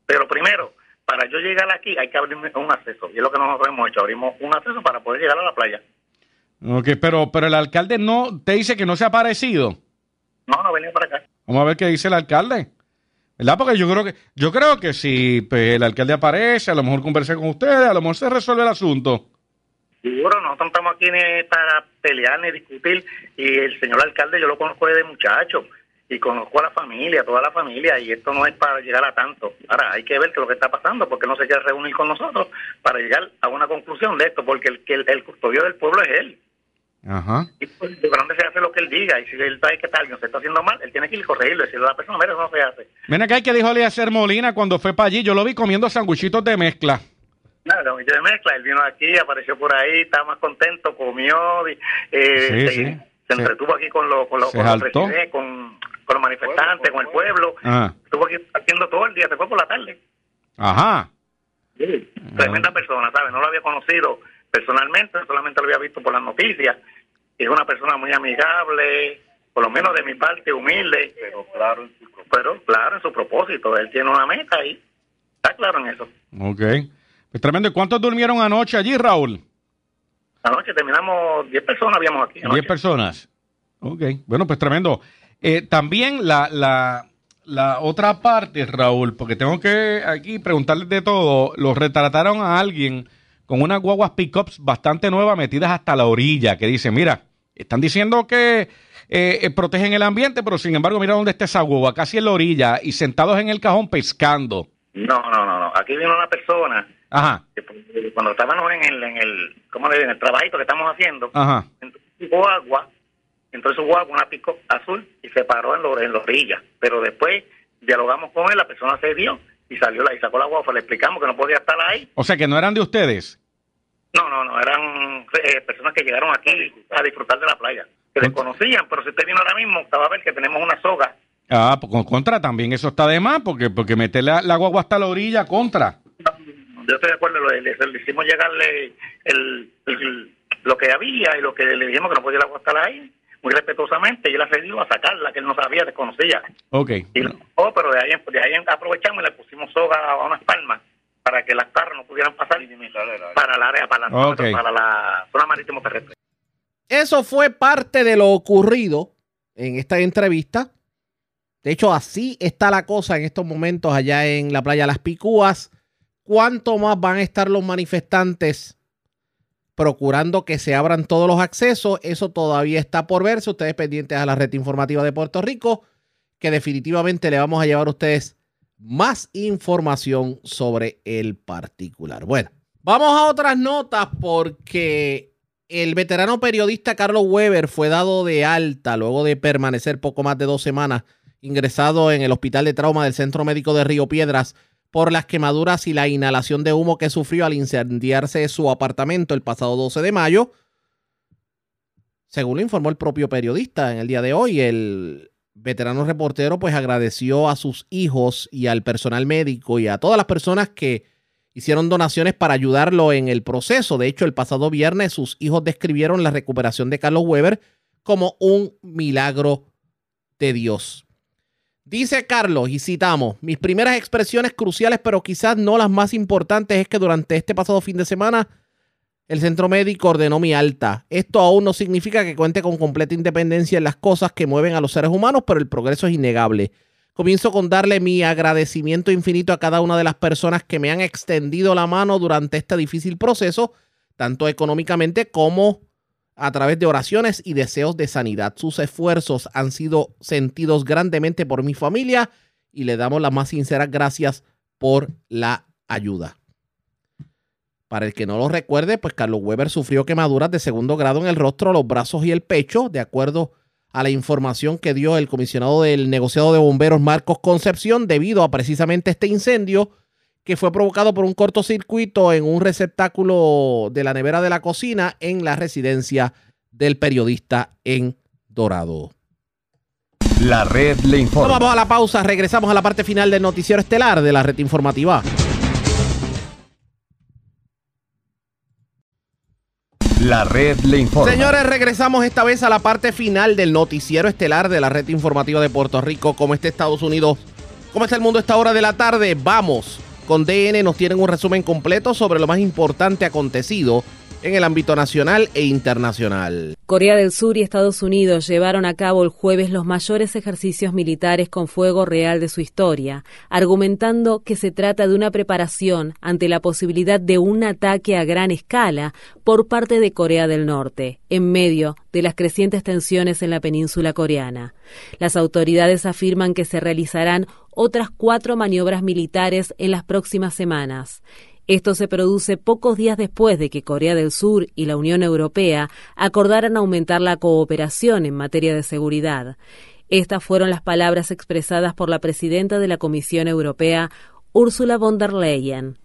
Pero primero, para yo llegar aquí hay que abrir un acceso. Y es lo que nosotros hemos hecho. Abrimos un acceso para poder llegar a la playa. Ok, pero, pero el alcalde no te dice que no se ha aparecido. No, no venía para acá. Vamos a ver qué dice el alcalde. ¿Verdad? Porque yo creo que, yo creo que si pues, el alcalde aparece, a lo mejor conversé con ustedes, a lo mejor se resuelve el asunto. Seguro, nosotros no estamos aquí ni para pelear ni discutir. Y el señor alcalde yo lo conozco desde muchacho. Y conozco a la familia, toda la familia. Y esto no es para llegar a tanto. Ahora, hay que ver qué es lo que está pasando, porque no se quiere reunir con nosotros para llegar a una conclusión de esto. Porque el, que el, el custodio del pueblo es él. Ajá. Y pues, de grande se hace lo que él diga. Y si él sabe que alguien se está haciendo mal, él tiene que ir y corregirlo. Decirle a la persona, mira, eso no se hace. Ven acá, que dijo hacer Molina cuando fue para allí. Yo lo vi comiendo sanguchitos de mezcla. Nada, de mezcla. Él vino aquí, apareció por ahí, estaba más contento, comió. y, eh, Sí, se, sí. se entretuvo aquí con los, con los, con los con, con los manifestantes, con el pueblo. Ajá. Estuvo aquí haciendo todo el día, se fue por la tarde. Ajá. Tremenda persona, ¿sabes? No lo había conocido personalmente, solamente lo había visto por las noticias. Y es una persona muy amigable, por lo menos de mi parte, humilde. Pero claro en su, pero, claro, en su propósito. Él tiene una meta y está claro en eso. Ok. Pues tremendo. ¿Y cuántos durmieron anoche allí, Raúl? Anoche terminamos, 10 personas habíamos aquí. anoche. Diez personas. Ok. Bueno, pues tremendo. Eh, también la, la, la otra parte, Raúl, porque tengo que aquí preguntarles de todo. Los retrataron a alguien con unas guaguas pickups bastante nuevas metidas hasta la orilla, que dice, mira, están diciendo que eh, protegen el ambiente, pero sin embargo, mira dónde está esa guagua, casi en la orilla y sentados en el cajón pescando. No, no, no, no. Aquí vino una persona Ajá, que cuando estábamos en el, en el, ¿cómo le digo? En el trabajito que estamos haciendo, ajá. hubo agua, entonces hubo agua, una pico azul y se paró en, lo- en la orilla. Pero después dialogamos con él, la persona se dio y salió la, y sacó la agua, le explicamos que no podía estar ahí. O sea que no eran de ustedes. No, no, no, eran eh, personas que llegaron aquí a disfrutar de la playa, que desconocían, pero si usted vino ahora mismo, estaba a ver que tenemos una soga. Ah, pues con contra también eso está de más, porque, porque meter la, la guagua hasta la orilla, contra. Yo estoy de acuerdo, le, le- le hicimos llegarle el, el- lo que había y lo que le dijimos que no podía el agua estar ahí, muy respetuosamente, y él accedió a sacarla, que él no sabía, desconocía. Ok. Y oh, pero de ahí, de ahí aprovechamos y le pusimos soga a unas palmas para que las carros no pudieran pasar para el área, para la, para la zona marítimo terrestre. Eso fue parte de lo ocurrido en esta entrevista. De hecho, así está la cosa en estos momentos allá en la playa Las Picúas. ¿Cuánto más van a estar los manifestantes procurando que se abran todos los accesos? Eso todavía está por verse. Ustedes pendientes a la red informativa de Puerto Rico, que definitivamente le vamos a llevar a ustedes más información sobre el particular. Bueno, vamos a otras notas porque el veterano periodista Carlos Weber fue dado de alta luego de permanecer poco más de dos semanas ingresado en el hospital de trauma del Centro Médico de Río Piedras por las quemaduras y la inhalación de humo que sufrió al incendiarse su apartamento el pasado 12 de mayo. Según lo informó el propio periodista en el día de hoy, el veterano reportero pues agradeció a sus hijos y al personal médico y a todas las personas que hicieron donaciones para ayudarlo en el proceso. De hecho, el pasado viernes sus hijos describieron la recuperación de Carlos Weber como un milagro de Dios. Dice Carlos, y citamos, mis primeras expresiones cruciales, pero quizás no las más importantes, es que durante este pasado fin de semana el centro médico ordenó mi alta. Esto aún no significa que cuente con completa independencia en las cosas que mueven a los seres humanos, pero el progreso es innegable. Comienzo con darle mi agradecimiento infinito a cada una de las personas que me han extendido la mano durante este difícil proceso, tanto económicamente como a través de oraciones y deseos de sanidad. Sus esfuerzos han sido sentidos grandemente por mi familia y le damos las más sinceras gracias por la ayuda. Para el que no lo recuerde, pues Carlos Weber sufrió quemaduras de segundo grado en el rostro, los brazos y el pecho, de acuerdo a la información que dio el comisionado del negociado de bomberos Marcos Concepción, debido a precisamente este incendio que fue provocado por un cortocircuito en un receptáculo de la nevera de la cocina en la residencia del periodista en Dorado. La red le informa. Vamos a la pausa, regresamos a la parte final del noticiero estelar de la red informativa. La red le informa. Señores, regresamos esta vez a la parte final del noticiero estelar de la red informativa de Puerto Rico. ¿Cómo está Estados Unidos? ¿Cómo está el mundo a esta hora de la tarde? Vamos. Con DN nos tienen un resumen completo sobre lo más importante acontecido en el ámbito nacional e internacional. Corea del Sur y Estados Unidos llevaron a cabo el jueves los mayores ejercicios militares con fuego real de su historia, argumentando que se trata de una preparación ante la posibilidad de un ataque a gran escala por parte de Corea del Norte, en medio de las crecientes tensiones en la península coreana. Las autoridades afirman que se realizarán otras cuatro maniobras militares en las próximas semanas. Esto se produce pocos días después de que Corea del Sur y la Unión Europea acordaran aumentar la cooperación en materia de seguridad. Estas fueron las palabras expresadas por la presidenta de la Comisión Europea, Ursula von der Leyen.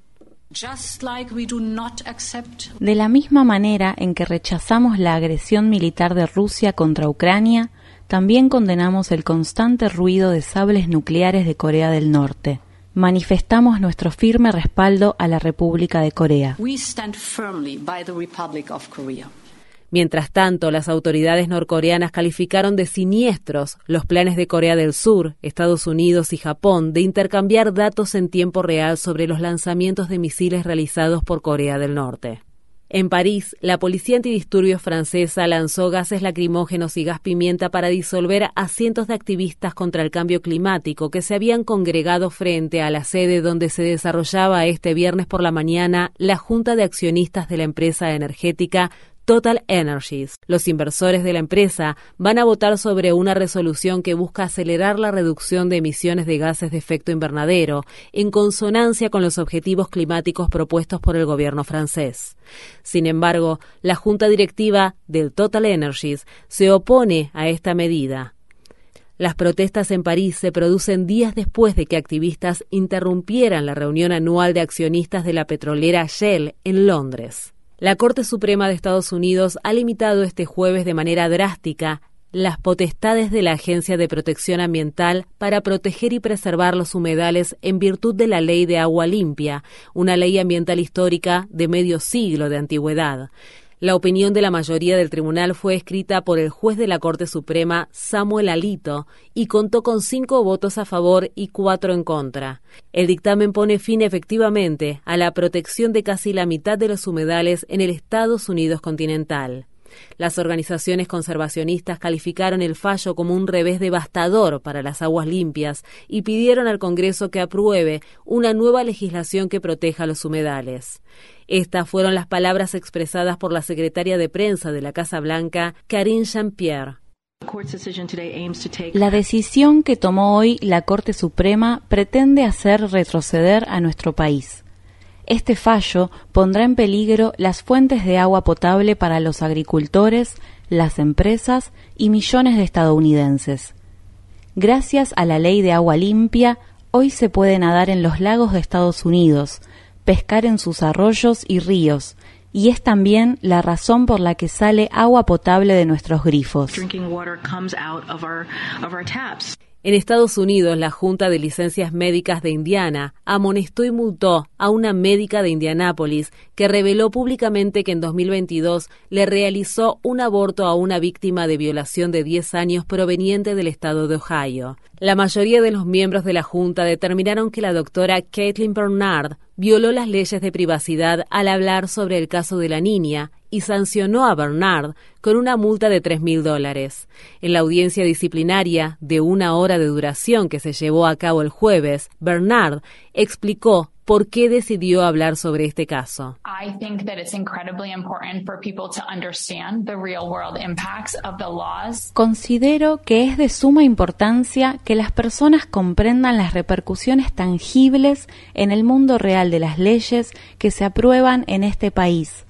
De la misma manera en que rechazamos la agresión militar de Rusia contra Ucrania, también condenamos el constante ruido de sables nucleares de Corea del Norte manifestamos nuestro firme respaldo a la República de Corea. Mientras tanto, las autoridades norcoreanas calificaron de siniestros los planes de Corea del Sur, Estados Unidos y Japón de intercambiar datos en tiempo real sobre los lanzamientos de misiles realizados por Corea del Norte. En París, la policía antidisturbios francesa lanzó gases lacrimógenos y gas pimienta para disolver a cientos de activistas contra el cambio climático que se habían congregado frente a la sede donde se desarrollaba este viernes por la mañana la Junta de Accionistas de la empresa energética Total Energies. Los inversores de la empresa van a votar sobre una resolución que busca acelerar la reducción de emisiones de gases de efecto invernadero, en consonancia con los objetivos climáticos propuestos por el gobierno francés. Sin embargo, la junta directiva del Total Energies se opone a esta medida. Las protestas en París se producen días después de que activistas interrumpieran la reunión anual de accionistas de la petrolera Shell en Londres. La Corte Suprema de Estados Unidos ha limitado este jueves de manera drástica las potestades de la Agencia de Protección Ambiental para proteger y preservar los humedales en virtud de la Ley de Agua Limpia, una ley ambiental histórica de medio siglo de antigüedad. La opinión de la mayoría del tribunal fue escrita por el juez de la Corte Suprema, Samuel Alito, y contó con cinco votos a favor y cuatro en contra. El dictamen pone fin efectivamente a la protección de casi la mitad de los humedales en el Estados Unidos continental. Las organizaciones conservacionistas calificaron el fallo como un revés devastador para las aguas limpias y pidieron al Congreso que apruebe una nueva legislación que proteja los humedales. Estas fueron las palabras expresadas por la secretaria de prensa de la Casa Blanca, Karine Jean-Pierre. La decisión que tomó hoy la Corte Suprema pretende hacer retroceder a nuestro país. Este fallo pondrá en peligro las fuentes de agua potable para los agricultores, las empresas y millones de estadounidenses. Gracias a la ley de agua limpia, hoy se puede nadar en los lagos de Estados Unidos, pescar en sus arroyos y ríos, y es también la razón por la que sale agua potable de nuestros grifos. En Estados Unidos, la Junta de Licencias Médicas de Indiana amonestó y multó a una médica de Indianápolis que reveló públicamente que en 2022 le realizó un aborto a una víctima de violación de 10 años proveniente del estado de Ohio. La mayoría de los miembros de la Junta determinaron que la doctora Caitlin Bernard violó las leyes de privacidad al hablar sobre el caso de la niña y sancionó a Bernard con una multa de tres mil dólares. En la audiencia disciplinaria de una hora de duración que se llevó a cabo el jueves, Bernard explicó por qué decidió hablar sobre este caso. I think that it's incredibly important for people to understand the real world impacts of the laws. Considero que es de suma importancia que las personas comprendan las repercusiones tangibles en el mundo real de las leyes que se aprueban en este país,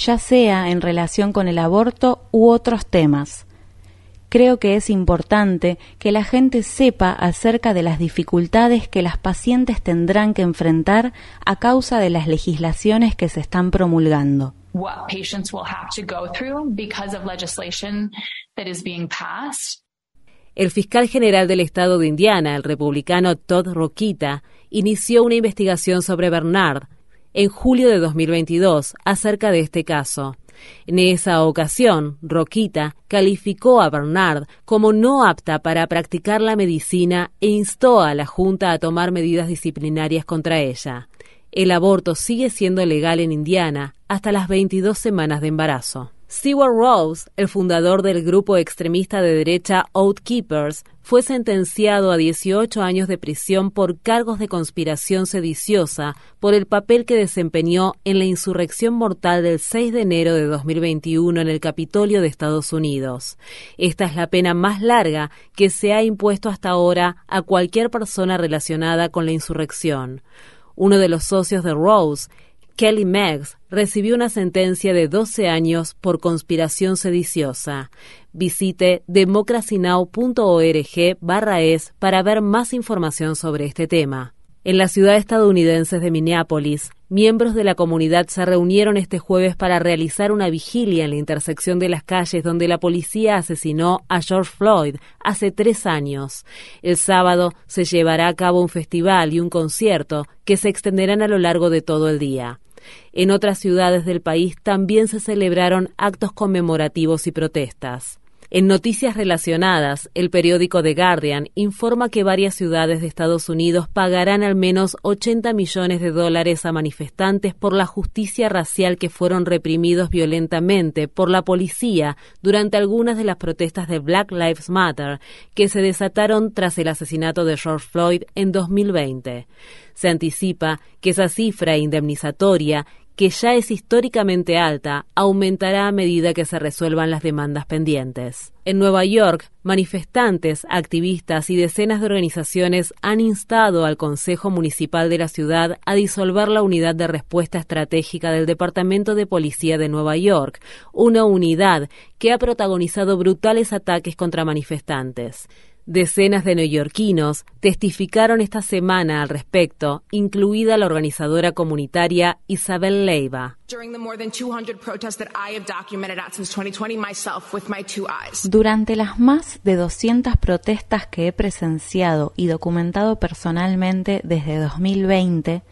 ya sea en relación con el aborto u otros temas creo que es importante que la gente sepa acerca de las dificultades que las pacientes tendrán que enfrentar a causa de las legislaciones que se están promulgando. What patients will have to go through because of legislation that is being passed. El fiscal general del estado de Indiana, el republicano Todd Roquita, inició una investigación sobre Bernard en julio de 2022 acerca de este caso. En esa ocasión, Roquita calificó a Bernard como no apta para practicar la medicina e instó a la Junta a tomar medidas disciplinarias contra ella. El aborto sigue siendo legal en Indiana hasta las 22 semanas de embarazo. Seward Rose, el fundador del grupo extremista de derecha Outkeepers, fue sentenciado a 18 años de prisión por cargos de conspiración sediciosa por el papel que desempeñó en la insurrección mortal del 6 de enero de 2021 en el Capitolio de Estados Unidos. Esta es la pena más larga que se ha impuesto hasta ahora a cualquier persona relacionada con la insurrección. Uno de los socios de Rose, Kelly Meggs recibió una sentencia de 12 años por conspiración sediciosa. Visite democracynow.org barra es para ver más información sobre este tema. En la ciudad estadounidense de Minneapolis, miembros de la comunidad se reunieron este jueves para realizar una vigilia en la intersección de las calles donde la policía asesinó a George Floyd hace tres años. El sábado se llevará a cabo un festival y un concierto que se extenderán a lo largo de todo el día. En otras ciudades del país también se celebraron actos conmemorativos y protestas. En noticias relacionadas, el periódico The Guardian informa que varias ciudades de Estados Unidos pagarán al menos 80 millones de dólares a manifestantes por la justicia racial que fueron reprimidos violentamente por la policía durante algunas de las protestas de Black Lives Matter que se desataron tras el asesinato de George Floyd en 2020. Se anticipa que esa cifra indemnizatoria que ya es históricamente alta, aumentará a medida que se resuelvan las demandas pendientes. En Nueva York, manifestantes, activistas y decenas de organizaciones han instado al Consejo Municipal de la ciudad a disolver la unidad de respuesta estratégica del Departamento de Policía de Nueva York, una unidad que ha protagonizado brutales ataques contra manifestantes. Decenas de neoyorquinos testificaron esta semana al respecto, incluida la organizadora comunitaria Isabel Leiva. Durante las más de 200 protestas que he presenciado y documentado personalmente desde 2020,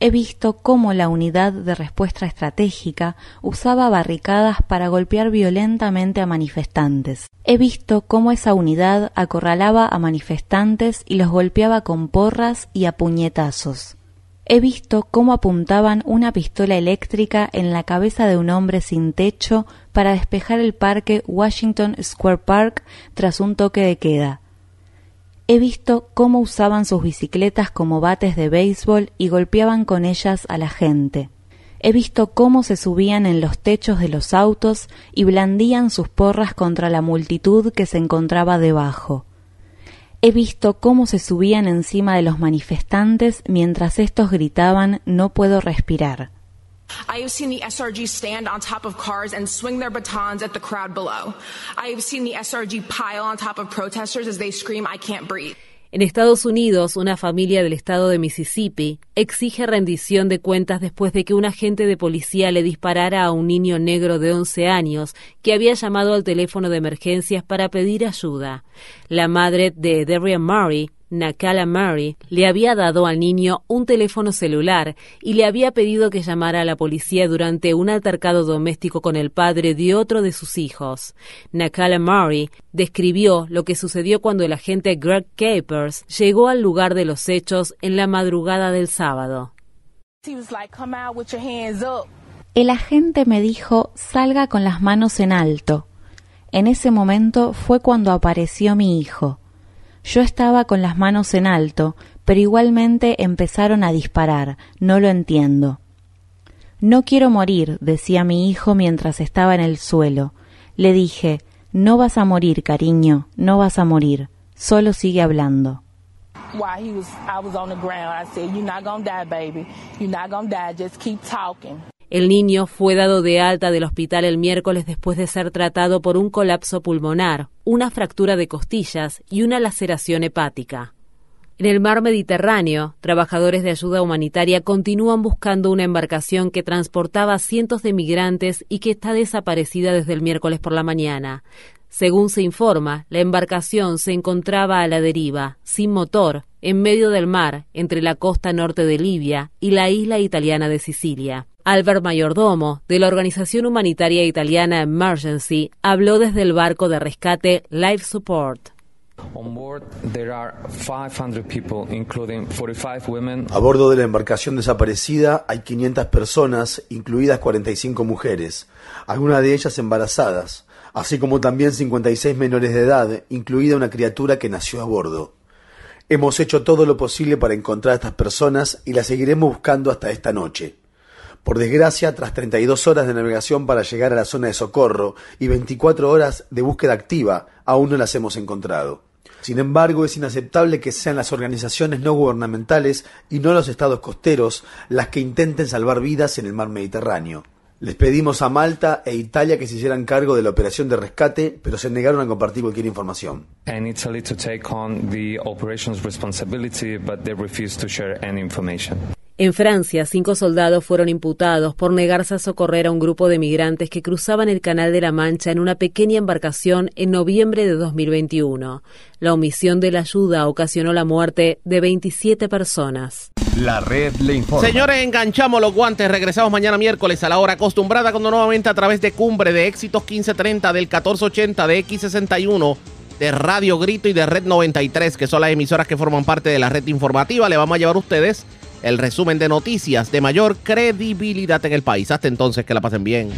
he visto cómo la unidad de respuesta estratégica usaba barricadas para golpear violentamente a manifestantes. He visto cómo esa unidad acorralaba a manifestantes y los golpeaba con porras y a puñetazos. He visto cómo apuntaban una pistola eléctrica en la cabeza de un hombre sin techo para despejar el parque Washington Square Park tras un toque de queda He visto cómo usaban sus bicicletas como bates de béisbol y golpeaban con ellas a la gente. He visto cómo se subían en los techos de los autos y blandían sus porras contra la multitud que se encontraba debajo. He visto cómo se subían encima de los manifestantes mientras estos gritaban No puedo respirar. I have seen the SRG stand on top of cars and swing their batons at the crowd below. I have seen the SRG pile on top of protesters as they scream, I can't breathe. En Estados Unidos, una familia del estado de Mississippi exige rendición de cuentas después de que un agente de policía le disparara a un niño negro de 11 años que había llamado al teléfono de emergencias para pedir ayuda. La madre de Darian Murray Nakala Murray le había dado al niño un teléfono celular y le había pedido que llamara a la policía durante un altercado doméstico con el padre de otro de sus hijos. Nakala Murray describió lo que sucedió cuando el agente Greg Capers llegó al lugar de los hechos en la madrugada del sábado. El agente me dijo salga con las manos en alto. En ese momento fue cuando apareció mi hijo. Yo estaba con las manos en alto, pero igualmente empezaron a disparar. No lo entiendo. No quiero morir, decía mi hijo mientras estaba en el suelo. Le dije, no vas a morir, cariño, no vas a morir. Solo sigue hablando. while he was I was on the ground. I said, You're not gonna die, baby. You're not gonna die. Just keep talking. El niño fue dado de alta del hospital el miércoles después de ser tratado por un colapso pulmonar, una fractura de costillas y una laceración hepática. En el mar Mediterráneo, trabajadores de ayuda humanitaria continúan buscando una embarcación que transportaba a cientos de migrantes y que está desaparecida desde el miércoles por la mañana. Según se informa, la embarcación se encontraba a la deriva, sin motor, en medio del mar, entre la costa norte de Libia y la isla italiana de Sicilia. Albert Mayordomo, de la organización humanitaria italiana Emergency, habló desde el barco de rescate Life Support. A bordo de la embarcación desaparecida hay 500 personas, incluidas 45 mujeres, algunas de ellas embarazadas, así como también 56 menores de edad, incluida una criatura que nació a bordo. Hemos hecho todo lo posible para encontrar a estas personas y las seguiremos buscando hasta esta noche. Por desgracia, tras 32 horas de navegación para llegar a la zona de socorro y 24 horas de búsqueda activa, aún no las hemos encontrado. Sin embargo, es inaceptable que sean las organizaciones no gubernamentales y no los estados costeros las que intenten salvar vidas en el mar Mediterráneo. Les pedimos a Malta e Italia que se hicieran cargo de la operación de rescate, pero se negaron a compartir cualquier información. En Francia, cinco soldados fueron imputados por negarse a socorrer a un grupo de migrantes que cruzaban el Canal de la Mancha en una pequeña embarcación en noviembre de 2021. La omisión de la ayuda ocasionó la muerte de 27 personas. La red le informa. Señores, enganchamos los guantes. Regresamos mañana miércoles a la hora acostumbrada cuando nuevamente a través de Cumbre de Éxitos 1530 del 1480 de X61 de Radio Grito y de Red 93, que son las emisoras que forman parte de la red informativa, le vamos a llevar a ustedes el resumen de noticias de mayor credibilidad en el país. Hasta entonces, que la pasen bien.